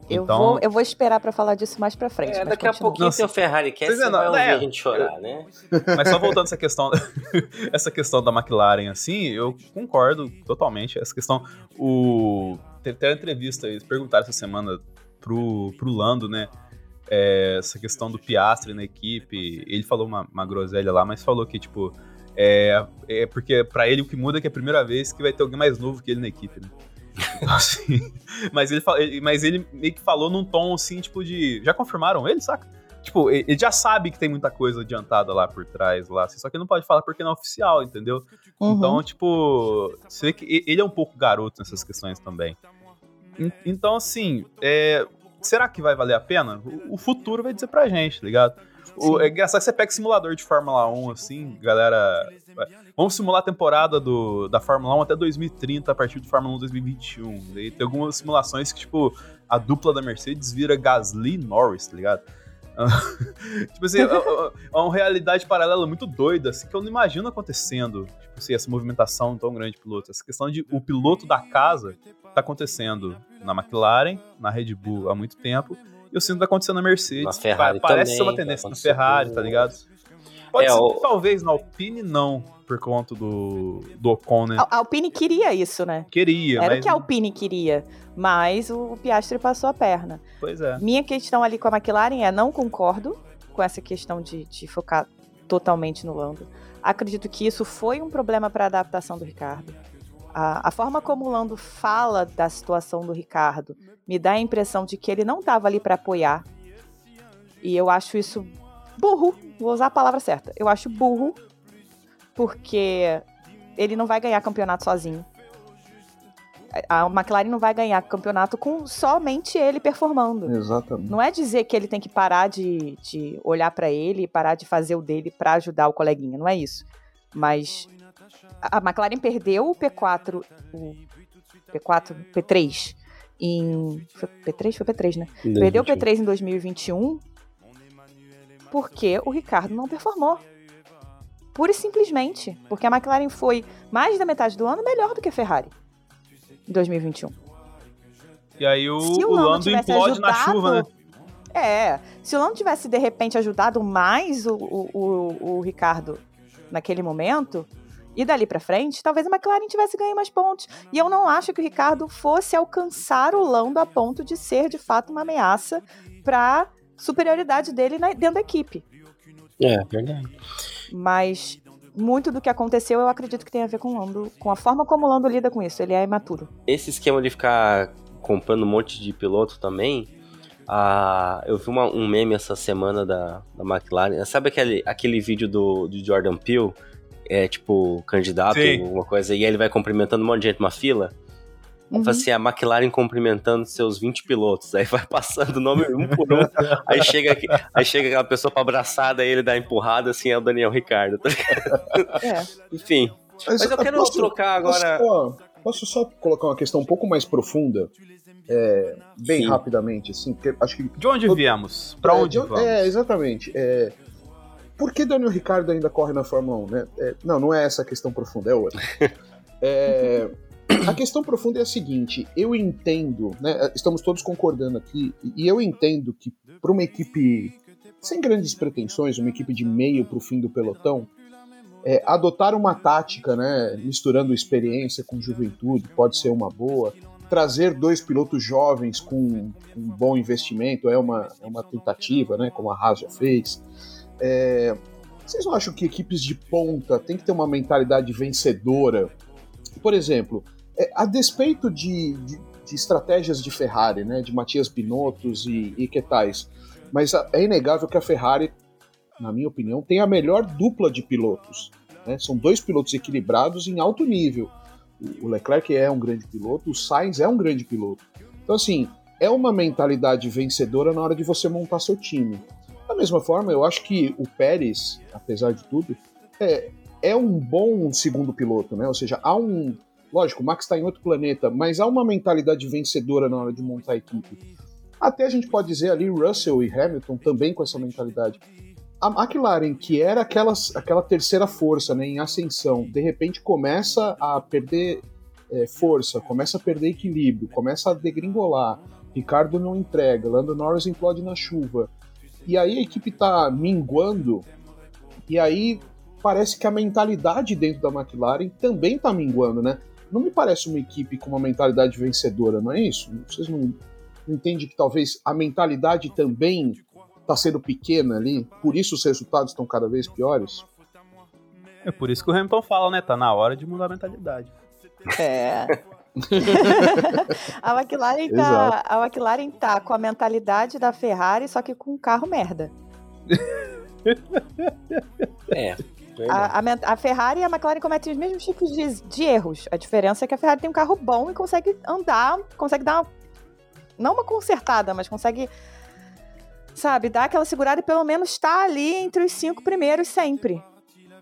Eu,
Então-
vou, eu vou esperar pra falar disso mais pra frente.
É, daqui a pouquinho tem o Ferrari
Pois é,
você
não,
vai ouvir
é,
a gente chorar, né? (laughs)
Mas só voltando essa questão, (laughs) essa questão da McLaren, assim, eu concordo totalmente. Essa questão, o teve até uma entrevista, eles perguntaram essa semana pro, pro Lando, né? é, essa questão do Piastre na equipe. Ele falou uma, uma groselha lá, mas falou que, tipo, é, é porque pra ele o que muda é que é a primeira vez que vai ter alguém mais novo que ele na equipe, né? (laughs) Assim, mas, ele, mas ele meio que falou num tom assim, tipo, de. Já confirmaram ele, saca? Tipo, ele já sabe que tem muita coisa adiantada lá por trás, lá, assim, só que ele não pode falar porque não é oficial, entendeu?
Uhum.
Então, tipo, você vê que ele é um pouco garoto nessas questões também. En- Então, assim, é, será que vai valer a pena? O, o futuro vai dizer pra gente, tá ligado? O, é engraçado que você pega simulador de Fórmula 1, assim, galera. Vamos simular a temporada do, da Fórmula 1 até 2030, a partir do Fórmula 1 2021. Daí tem algumas simulações que, tipo, a dupla da Mercedes vira Gasly e Norris, tá ligado? (laughs) tipo assim, é, é- é uma realidade paralela muito doida, assim, que eu não imagino acontecendo. Tipo assim, essa movimentação tão grande de piloto. Essa questão de o piloto da casa tá acontecendo na McLaren, na Red Bull há muito tempo. Eu sinto que tá acontecendo na Mercedes.
Na Ferrari
Pa- Parece
também,
ser uma
vai
tendência na
acontecer
Ferrari, tá ligado? Pode
É,
ser
o-
que talvez na Alpine não, por conta do, do Ocon, né?
A a Alpine queria isso, né?
Queria,
Era
mas.
o que a Alpine queria, mas o Piastri passou a perna.
Pois é.
Minha questão ali com a McLaren é não concordo com essa questão de, de focar totalmente no Lando. Acredito que isso foi um problema para a adaptação do Ricardo. A, a forma como o Lando fala da situação do Ricardo me dá a impressão de que ele não estava ali para apoiar. E eu acho isso burro. Vou usar a palavra certa. Eu acho burro porque ele não vai ganhar campeonato sozinho. A McLaren não vai ganhar campeonato com somente ele performando.
Exatamente.
Não é dizer que ele tem que parar de, de olhar pra ele e parar de fazer o dele pra ajudar o coleguinha, não é isso. Mas a McLaren perdeu o P4, o P4, P3 em foi P3 foi P3, né? Perdeu o P3 em 2021 porque o Ricardo não performou. Pura e simplesmente. Porque a McLaren foi, mais da metade do ano, melhor do que a Ferrari. Em 2021.
E aí o,
Se o
o
Lando
Lando
tivesse
implode na
ajudado-
chuva, né?
É, se o Lando tivesse de repente ajudado mais o, o, o, o Ricardo naquele momento, e dali pra frente, talvez a McLaren tivesse ganho mais pontos. E eu não acho que o Ricardo fosse alcançar o Lando a ponto de ser de fato uma ameaça pra superioridade dele na- dentro da equipe.
É, verdade.
Mas muito do que aconteceu eu acredito que tem a ver com o Lando, com a forma como o Lando lida com isso. Ele é imaturo.
Esse esquema de ficar comprando um monte de piloto também. ah, eu vi uma- um meme essa semana da, da McLaren. Sabe aquele, aquele vídeo do, do Jordan Peele? É tipo, candidato,
Sim.
alguma coisa, e aí ele vai cumprimentando um monte de gente numa fila.
Uhum.
Fala assim, a McLaren cumprimentando seus 20 pilotos. Aí vai (laughs) passando o nome um por um. aí, chega, aqui- aí chega aquela pessoa pra abraçar, daí ele dá empurrada, assim, é o Daniel Ricardo. tá?
É. (laughs)
Enfim. Mas eu quero trocar agora-
Posso, só- posso só colocar uma questão um pouco mais profunda, é, bem
Sim.
rapidamente, assim, porque acho que
De onde viemos? Pra
É,
onde
de-
vamos?
É, exatamente. É, por que Daniel Ricardo ainda corre na Fórmula 1, né? É, não, não é essa a questão profunda, é outra. (laughs) É, a questão profunda é a seguinte: eu entendo, né? Estamos todos concordando aqui, e eu entendo que para uma equipe sem grandes pretensões, uma equipe de meio para o fim do pelotão, é, adotar uma tática, né? Misturando experiência com juventude, pode ser uma boa. Trazer dois pilotos jovens com, com um bom investimento é uma, é uma tentativa, né? Como a Haas já fez. É, vocês não acham que equipes de ponta têm que ter uma mentalidade vencedora? Por exemplo, é, a despeito de, de, de estratégias de Ferrari, né, de Matias Binottos e, e que tais, mas a- é inegável que a Ferrari, na minha opinião, tem a melhor dupla de pilotos. né? São dois pilotos equilibrados em alto nível. O- O Leclerc é um grande piloto, o Sainz é um grande piloto. Então, assim, é uma mentalidade vencedora na hora de você montar seu time. Da mesma forma, eu acho que o Pérez, apesar de tudo, é, é um bom segundo piloto, né? Ou seja, há um. Lógico, o Max está em outro planeta, mas há uma mentalidade vencedora na hora de montar a equipe. Até a gente pode dizer ali Russell e Hamilton também com essa mentalidade. A McLaren, que era aquelas, aquela terceira força né, em ascensão, de repente começa a perder é, força, começa a perder equilíbrio, começa a degringolar. Ricardo não entrega, Lando Norris implode na chuva. E aí a equipe tá minguando, e aí parece que a mentalidade dentro da McLaren também tá minguando, né? Não me parece uma equipe com uma mentalidade vencedora, não é isso? Vocês não, não entendem que talvez a mentalidade também tá sendo pequena ali, por isso os resultados estão cada vez piores?
É por isso que o Hamilton fala, né? Tá na hora de mudar a mentalidade.
É. (laughs) a, McLaren tá, a McLaren tá com a mentalidade da Ferrari, só que com um carro merda. (laughs)
É. verdade.
A, a a Ferrari e a McLaren cometem os mesmos tipos de, de erros. A diferença é que a Ferrari tem um carro bom e consegue andar, consegue dar uma, não uma consertada, mas consegue, sabe, dar aquela segurada e pelo menos estar ali entre os cinco primeiros sempre.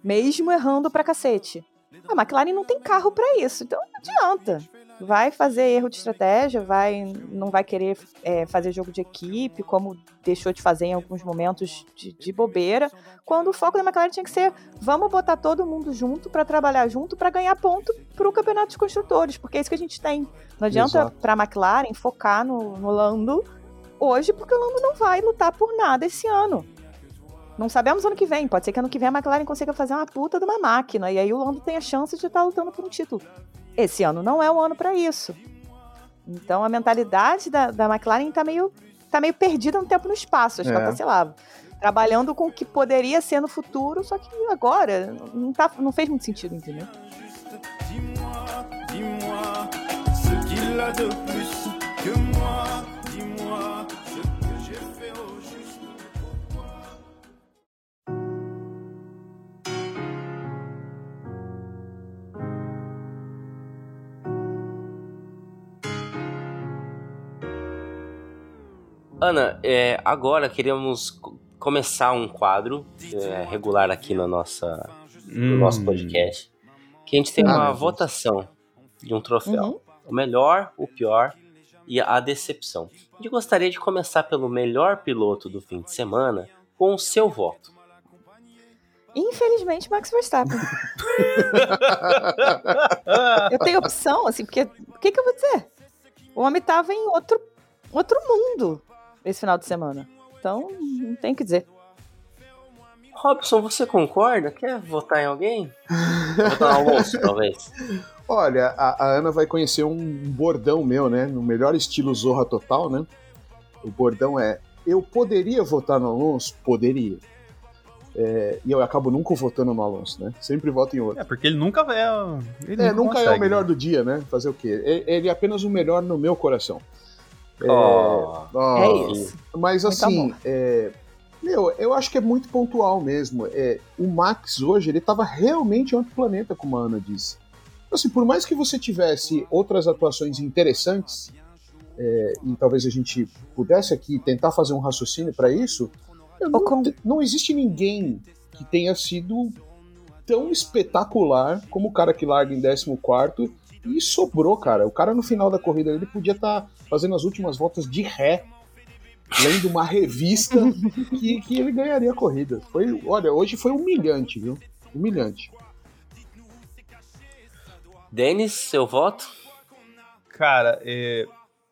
Mesmo errando pra cacete. A McLaren não tem carro pra isso, então não adianta. Vai fazer erro de estratégia, vai, não vai querer é, fazer jogo de equipe, como deixou de fazer em alguns momentos de, de bobeira. Quando o foco da McLaren tinha que ser vamos botar todo mundo junto pra trabalhar junto pra ganhar ponto pro campeonato de construtores, porque é isso que a gente tem. Não adianta
Exato.
pra McLaren focar no, no Lando hoje, porque o Lando não vai lutar por nada esse ano. Não sabemos ano que vem. Pode ser que ano que vem a McLaren consiga fazer uma puta de uma máquina. E aí o Lando tem a chance de estar lutando por um título. Esse ano não é o ano pra isso. Então a mentalidade da, da McLaren tá meio, tá meio perdida no tempo e no espaço. Acho que ela
É.
tá, sei lá, trabalhando com o que poderia ser no futuro, só que agora não, tá, não fez muito sentido, entendeu?
Dis-moi, dis-moi ce qu'il a de
Ana, é, agora queremos co- começar um quadro é, regular aqui na nossa, no nosso
Hum.
podcast. Que a gente tem
Ah,
uma votação de um troféu.
Uhum.
O melhor, o pior e a decepção. A gente gostaria de começar pelo melhor piloto do fim de semana com o seu voto.
Infelizmente, Max Verstappen. eu tenho opção, assim, porque o que, que eu vou dizer? O homem tava em outro, outro mundo esse final de semana. Então, não tem o que dizer.
Robson, você concorda? Quer votar em alguém? votar no Alonso, (laughs) talvez.
Olha, a, a Ana vai conhecer um bordão meu, né? No melhor estilo Zorra Total, né? O bordão é: Eu poderia votar no Alonso? Poderia. É, e eu acabo nunca votando no Alonso, né? Sempre voto em outro.
É, porque ele nunca é. Ele
É, nunca é o
consegue,
melhor
né?
do dia, né? Fazer o quê? E- Ele é apenas o melhor no meu coração. É,
Oh.
ó,
É isso.
Mas
Muito
assim,
amor.
é, meu, eu acho que é muito pontual mesmo. É, o Max hoje, ele tava realmente em outro planeta, como a Ana disse. Assim, por mais que você tivesse outras atuações interessantes, é, e talvez a gente pudesse aqui tentar fazer um raciocínio para isso, não, não existe ninguém que tenha sido tão espetacular como o cara que larga em 14 e sobrou, cara. O cara no final da corrida ele podia estar fazendo as últimas voltas de ré, lendo uma revista (laughs) que, que ele ganharia a corrida. Foi, olha, hoje foi humilhante, viu? Humilhante.
Denis, seu voto?
Cara, é,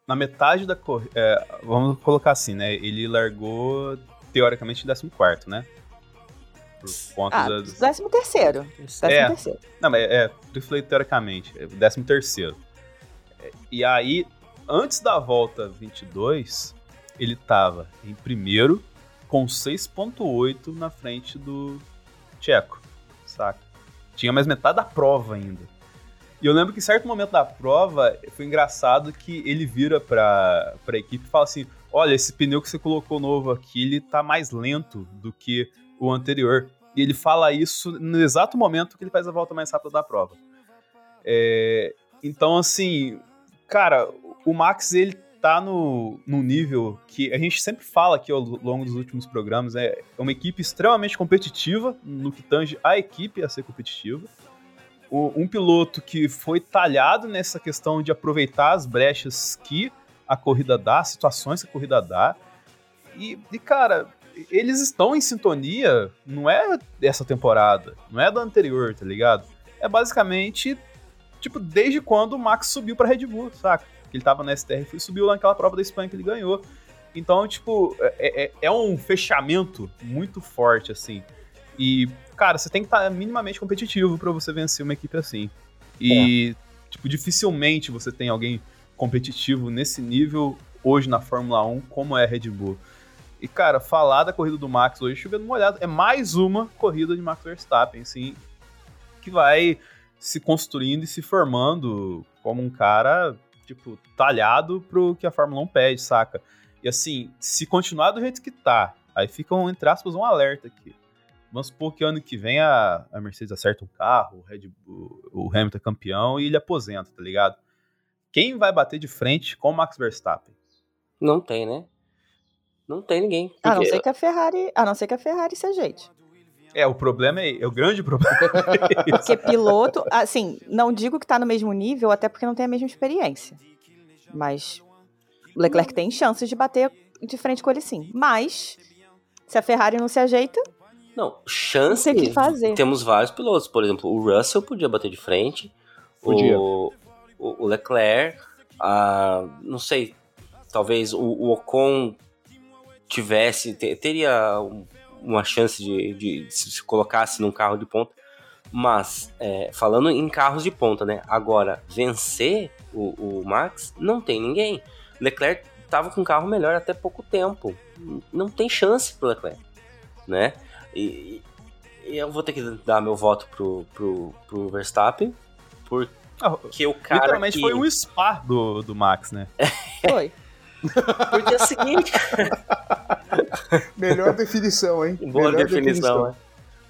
na metade da corrida. vamos colocar assim, né? Ele largou teoricamente em 14, né? Por conta
Ah,
da.
décimo terceiro. Décimo
É.
terceiro.
Não, mas é, falei teoricamente, é o 13 terceiro. É, E aí, antes da volta 22, ele tava em primeiro com 6.8 na frente do Tcheco, saca? Tinha mais metade da prova ainda. E eu lembro que em certo momento da prova, foi engraçado que ele vira pra, pra equipe e fala assim, olha, esse pneu que você colocou novo aqui, ele tá mais lento do que o anterior. E ele fala isso no exato momento que ele faz a volta mais rápida da prova. É, então, assim, cara, o Max, ele tá no, no nível que a gente sempre fala aqui ao longo dos últimos programas, é uma equipe extremamente competitiva, no que tange a equipe a ser competitiva. O- um piloto que foi talhado nessa questão de aproveitar as brechas que a corrida dá, as situações que a corrida dá. E, e, cara, eles estão em sintonia, não é dessa temporada, não é da anterior, tá ligado? É basicamente, tipo, desde quando o Max subiu pra Red Bull, saca? Que ele tava na STR e subiu lá naquela prova da Espanha que ele ganhou. Então, tipo, é, é- é um fechamento muito forte, assim. E, cara, você tem que estar minimamente competitivo pra você vencer uma equipe assim. E, tipo, dificilmente você tem alguém competitivo nesse nível hoje na Fórmula 1 como é a Red Bull. E, cara, falar da corrida do Max hoje, chovendo molhado, é mais uma corrida de Max Verstappen, assim, que vai se construindo e se formando como um cara, tipo, talhado pro que a Fórmula 1 pede, saca? E assim, se continuar do jeito que tá, aí fica, um, entre aspas, um alerta aqui. Vamos supor que ano que vem a, a Mercedes acerta um carro, o, Red Bull, o Hamilton é campeão e ele aposenta, tá ligado? Quem vai bater de frente com o Max Verstappen?
Não tem, né? Não tem ninguém.
A não
Porque-
ser que a Ferrari, a não ser que a Ferrari se ajeite.
É, o problema é, é o grande problema. é. (laughs)
Porque piloto, assim, não digo que tá no mesmo nível, até porque não tem a mesma experiência. Mas o Leclerc tem chances de bater de frente com ele sim. Mas se a Ferrari não se ajeita,
Não, chance.
o que fazer.
Temos vários pilotos. Por exemplo, o Russell podia bater de frente.
Podia.
O, o, o Leclerc. a- não sei. Talvez o, o Ocon tivesse. te- teria um- uma chance de, de- se se colocasse num carro de ponta. Mas, é, falando em carros de ponta, né? Agora, vencer o, o Max, não tem ninguém. Leclerc tava com um carro melhor até pouco tempo. Não tem chance pro Leclerc, né? E, e eu vou ter que dar meu voto pro, pro, pro Verstappen,
Ah,
porque o cara.
Literalmente
que-
foi um spa do, do Max, né?
Foi.
Porque é o seguinte,
Melhor definição, hein?
boa
Melhor
definição, né?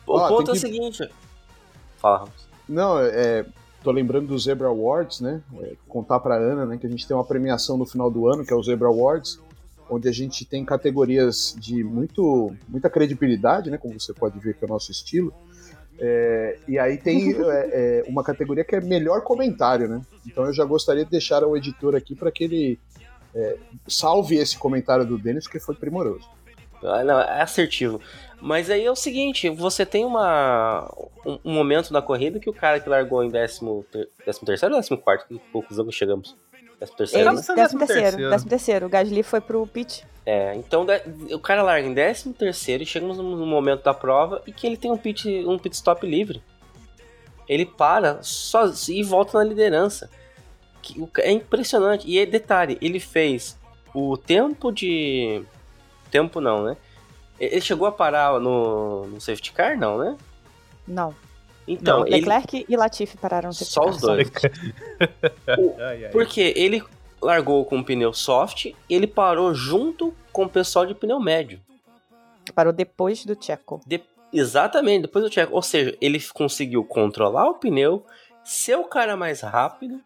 O
Ó,
ponto é o
que-
seguinte. Fala, Ramos.
Não, é, tô lembrando do Zebra Awards, né? É, contar pra Ana, né, que a gente tem uma premiação no final do ano, que é o Zebra Awards, onde a gente tem categorias de muito, muita credibilidade, né? Como você pode ver que é o nosso estilo. É, e aí tem é, é, uma categoria que é melhor comentário, né? Então eu já gostaria de deixar ao editor aqui para que ele é, salve esse comentário do Denis, que foi primoroso.
Ah, Não, é assertivo. Mas aí é o seguinte, você tem uma um, um momento na corrida que o cara que largou em décimo, ter, décimo terceiro ou décimo quarto? Que conclusão que chegamos? Décimo terceiro.
Ele,
né?
Décimo
décimo terceiro,
terceiro.
décimo terceiro. O Gasly foi pro pit.
É, então de- o cara larga em décimo terceiro e chegamos no momento da prova e que ele tem um pit, um pit stop livre. Ele para só e volta na liderança. Que o É impressionante. E detalhe, ele fez o tempo de. Tempo não, né? Ele chegou a parar no, no safety car, não, né?
Não.
Então,
Não,
ele.
Leclerc e Latifi pararam no safety
Só
car.
os dois. (laughs)
Ai, ai.
Porque ele largou com pneu soft e ele parou junto com o pessoal de pneu médio.
Parou depois do Checo.
De- Exatamente, depois do check. Ou seja, ele conseguiu controlar o pneu, ser o cara mais rápido.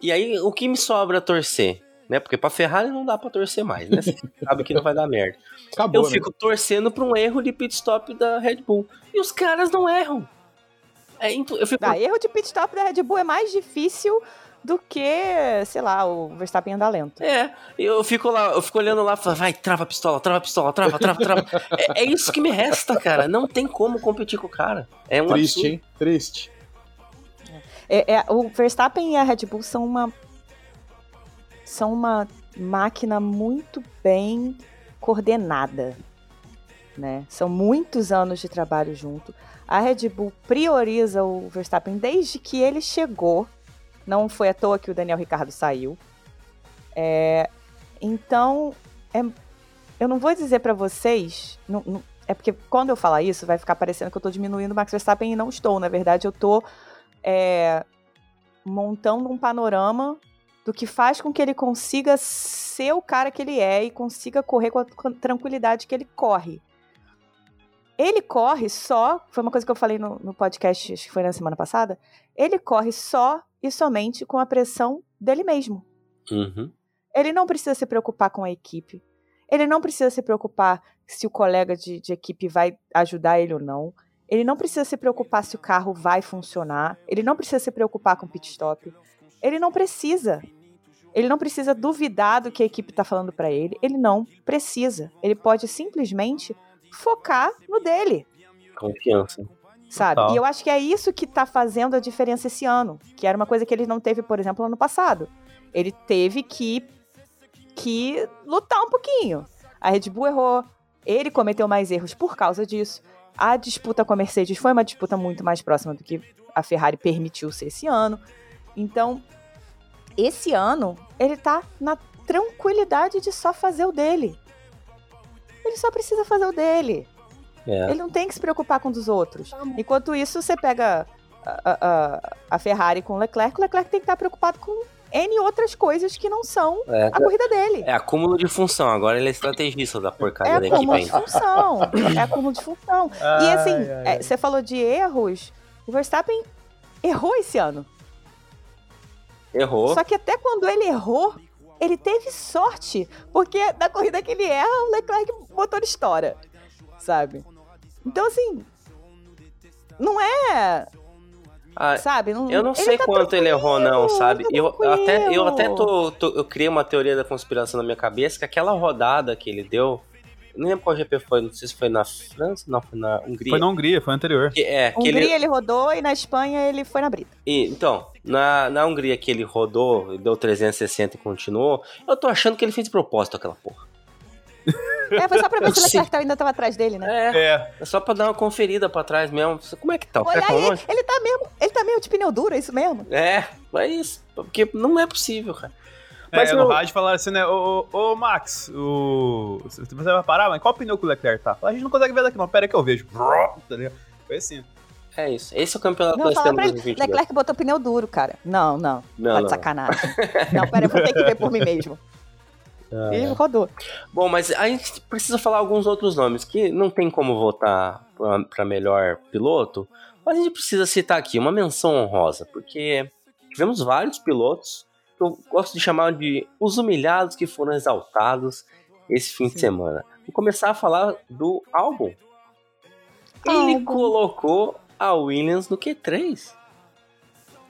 E aí, o que me sobra torcer? Né? Porque pra Ferrari não dá pra torcer mais, né? Você (laughs) sabe que não vai dar merda.
Acabou,
Eu
né?
fico torcendo pra um erro de pit stop da Red Bull. E os caras não erram. É, impo- eu fico.
Ah, erro de pit stop da Red Bull é mais difícil do que, sei lá, o Verstappen andar lento.
É, eu fico lá, eu fico olhando lá e falo, vai, trava a pistola, trava a pistola, trava, trava, trava. (laughs) é, é isso que me resta, cara. Não tem como competir com o cara. É um
Triste,
absurdo.
hein? Triste.
É, é, o Verstappen e a Red Bull são uma são uma máquina muito bem coordenada, né? São muitos anos de trabalho junto. A Red Bull prioriza o Verstappen desde que ele chegou. Não foi à toa que o Daniel Ricardo saiu. É, então, é- eu não vou dizer pra vocês. não- não- é porque quando eu falar isso, vai ficar parecendo que eu tô diminuindo o Max Verstappen e não estou. Na verdade, eu tô é, montando um panorama do que faz com que ele consiga ser o cara que ele é e consiga correr com a, tranquilidade que ele corre. Ele corre só, foi uma coisa que eu falei no, no podcast, acho que foi na semana passada, ele corre só e somente com a pressão dele mesmo.
Uhum.
Ele não precisa se preocupar com a equipe. Ele não precisa se preocupar se o colega de, de equipe vai ajudar ele ou não. Ele não precisa se preocupar se o carro vai funcionar. Ele não precisa se preocupar com o pit stop. Ele não precisa. Ele não precisa duvidar do que a equipe está falando para ele. Ele não precisa. Ele pode simplesmente focar no dele
Confiança.
sabe?
Total.
E eu acho que é isso que tá fazendo a diferença esse ano, que era uma coisa que ele não teve, por exemplo, ano passado. Ele teve que que lutar um pouquinho. A Red Bull errou, ele cometeu mais erros por causa disso. A disputa com a Mercedes foi uma disputa muito mais próxima do que a Ferrari permitiu ser esse ano. Então, esse ano, ele tá na tranquilidade de só fazer o dele. Ele só precisa fazer o dele.
É.
Ele não tem que se preocupar com os dos outros. Enquanto isso, você pega a, a- a- a Ferrari com o Leclerc, o Leclerc tem que estar preocupado com N outras coisas que não são
É,
a corrida dele.
é acúmulo de função. Agora ele é estrategista da
É
porcaria da equipe
acúmulo de função. É acúmulo de função. (laughs) E
Ai,
assim,
ai,
é,
ai.
você falou de erros. O Verstappen errou esse ano.
Errou.
Só que até quando ele errou, ele teve sorte. Porque na corrida que ele erra, o Leclerc o motor estoura. Sabe? Então, assim. Não é.
Ah,
Sabe? Não,
Eu não sei
tá
quanto ele errou, não, sabe?
tá
Eu, eu até, eu até tô, tô- Eu criei uma teoria da conspiração na minha cabeça que aquela rodada que ele deu. eu Não lembro qual GP foi, não sei se foi na França, não, foi na Hungria.
Foi na Hungria, foi anterior.
Que, é, que
Hungria
ele,
ele... rodou e na Espanha ele foi na brita.
e, então, na, na Hungria que ele rodou, deu 360 e continuou, eu tô achando que ele fez de propósito aquela porra. (laughs)
É, foi só pra ver se o. Leclerc ainda tava atrás dele, né?
É,
É,
é só pra dar uma conferida pra trás mesmo. Como é que tá? O
Olha
tá
aí,
longe?
ele tá mesmo, ele tá meio de pneu duro, é isso mesmo?
É, é isso. Porque não é possível, cara. Mas
é,
eu-
no rádio falaram assim, né? Ô, ô, ô, Max, o... você vai parar, mas qual pneu que o Leclerc tá? A gente não consegue ver daqui, não. Pera que eu vejo. Tá ligado? Foi assim.
É isso. Esse é o campeonato
Não,
que nós
fala
temos
ele.
2022.
Leclerc botou pneu duro, cara. Não, não.
Não,
tá de
não.
sacanagem. (laughs) não, pera, eu vou ter que ver por mim mesmo.
Ah,
E rodou.
Bom, mas a gente precisa falar alguns outros nomes que não tem como votar pra- pra melhor piloto, mas a gente precisa citar aqui uma menção honrosa, porque tivemos vários pilotos que eu gosto de chamar de os humilhados que foram exaltados esse fim de
Sim.
semana. Vou começar a falar do álbum. Ele
Albon.
colocou a Williams no Q3.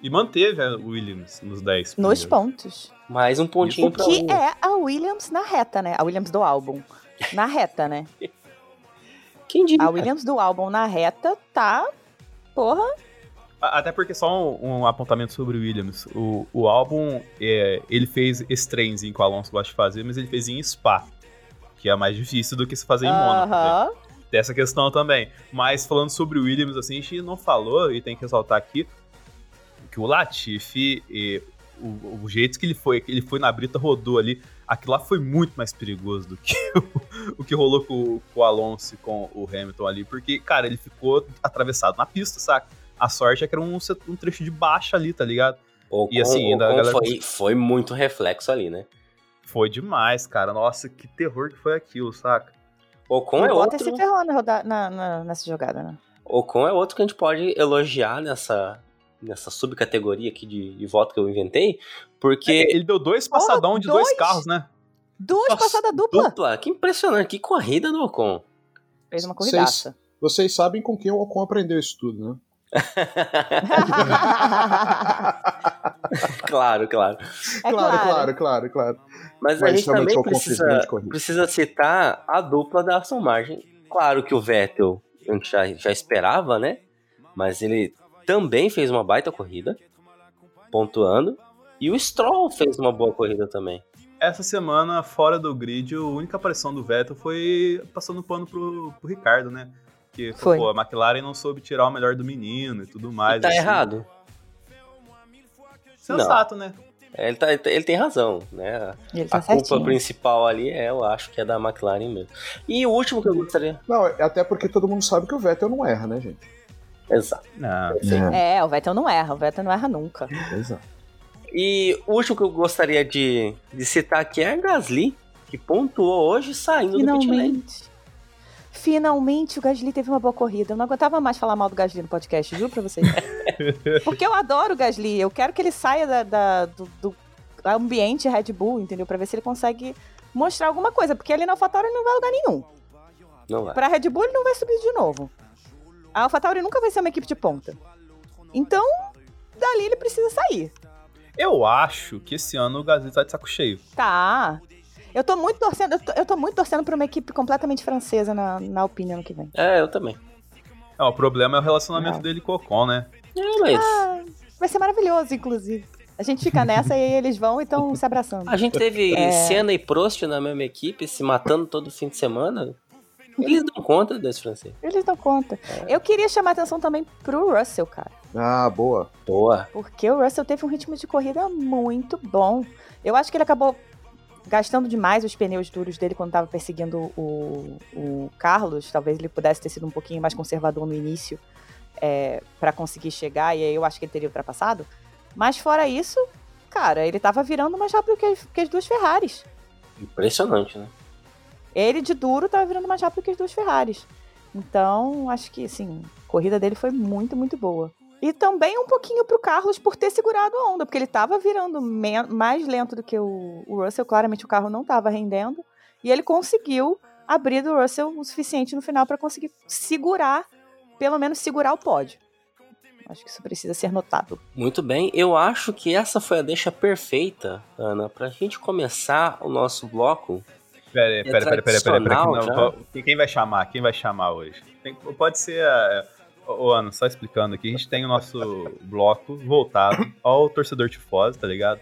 E manteve a Williams nos 10
Nos pontos.
Mais um pontinho
O
pra
que
Williams.
é a Williams na reta, né? A Williams do álbum. Na reta, né? (laughs)
Quem diria?
A Williams do álbum na reta tá. Porra.
Até porque só um, um apontamento sobre o Williams. O, o álbum, é, ele fez esse trenzinho que o Alonso gosta de fazer, mas ele fez em Spa. Que é mais difícil do que se fazer em Mônaco. né?
Aham.
Tem essa questão também. Mas falando sobre o Williams, assim, a gente não falou, e tem que ressaltar aqui, que o Latifi, e o, o jeito que ele foi, que ele foi na brita, rodou ali, aquilo lá foi muito mais perigoso do que (laughs) o, o que rolou com, com o Alonso e com o Hamilton ali, porque, cara, ele ficou atravessado na pista, saca? A sorte é que era um, um trecho de baixa ali, tá ligado?
O
E assim, ainda galera-
foi, foi muito reflexo ali, né?
Foi demais, cara. Nossa, que terror que foi aquilo, saca?
Ocon é
o
outro.
se ferrou na na- na- nessa jogada, né?
Ocon é outro que a gente pode elogiar nessa, nessa subcategoria aqui de, de voto que eu inventei, porque
Ele deu dois passadão de dois
dois?
carros, né?
Duas
Nossa,
passadas dupla.
dupla, que impressionante, que corrida do Ocon.
Fez uma
Vocês-
corridaça.
Vocês sabem com quem o Ocon aprendeu isso tudo, né? (laughs)
claro, claro.
É
claro,
claro.
claro, claro, claro.
Mas, a
Mas
gente também precisa, precisa citar a dupla da Aston Martin. Claro que o Vettel a gente já, já esperava, né? Mas ele também fez uma baita corrida, pontuando. E o Stroll fez uma boa corrida também.
Essa semana, fora do grid, a única aparição do Vettel foi passando pano pro, pro Ricardo, né? Que
Foi.
pô, a McLaren não soube tirar o melhor do menino e tudo mais.
e tá
assim.
errado.
Sensato, né?
Ele, tá, ele tem razão, né?
Ele
A
tá
culpa
certinho.
principal ali é, eu acho que é da McLaren mesmo. E o último que eu gostaria.
Não, até porque todo mundo sabe que o Vettel não erra, né, gente?
Exato.
Não.
É, o Vettel não erra, o Vettel não erra nunca.
Exato.
E o último que eu gostaria de, de citar aqui é a Gasly, que pontuou hoje saindo do pit lane.
Finalmente. Finalmente o Gasly teve uma boa corrida. Eu não aguentava mais falar mal do Gasly no podcast, juro pra vocês. (laughs) Porque eu adoro o Gasly. Eu quero que ele saia da, da- do, do ambiente Red Bull, entendeu? Pra ver se ele consegue mostrar alguma coisa. Porque ali na AlphaTauri ele não vai lugar nenhum.
Não vai.
Pra Red Bull ele não vai subir de novo. A AlphaTauri nunca vai ser uma equipe de ponta. Então, dali ele precisa sair.
Eu acho que esse ano o Gasly tá de saco cheio.
Tá. Eu tô muito torcendo, eu tô, eu tô muito torcendo pra uma equipe completamente francesa na, na Alpine ano que vem.
É, eu também.
É, o problema é o relacionamento
Não.
dele com o Ocon, né?
É, mas
Ah, vai ser maravilhoso, inclusive. A gente fica nessa e aí eles vão e estão se abraçando.
a gente teve
É.
Senna e Prost na mesma equipe, se matando todo fim de semana. Eles dão conta desse francês.
Eles dão conta. Eu queria chamar atenção também pro Russell, cara.
Ah, boa.
Boa.
Porque o Russell teve um ritmo de corrida muito bom. Eu acho que ele acabou gastando demais os pneus duros dele quando estava perseguindo o, o Carlos. Talvez ele pudesse ter sido um pouquinho mais conservador no início para conseguir chegar, e aí eu acho que ele teria ultrapassado. Mas fora isso, cara, ele tava virando mais rápido que as, que as duas Ferraris.
Impressionante, né?
Ele de duro tava virando mais rápido que as duas Ferraris. Então, acho que, assim, a corrida dele foi muito, muito boa. E também um pouquinho pro Carlos por ter segurado a onda, porque ele tava virando mais lento do que o, o Russell. Claramente o carro não tava rendendo. E ele conseguiu abrir do Russell o suficiente no final para conseguir segurar, pelo menos segurar o pódio. Acho que isso precisa ser notado.
Muito bem. Eu acho que essa foi a deixa perfeita, Ana, pra gente começar o nosso bloco.
Pera aí,
É
pera, pera, pera, pera, pera,
tradicional
que não,
já.
vou- Quem vai chamar? Quem vai chamar hoje? Tem- pode ser a. Ô, Ana, só explicando aqui, a gente tem o nosso bloco voltado ao torcedor tifose, tá ligado?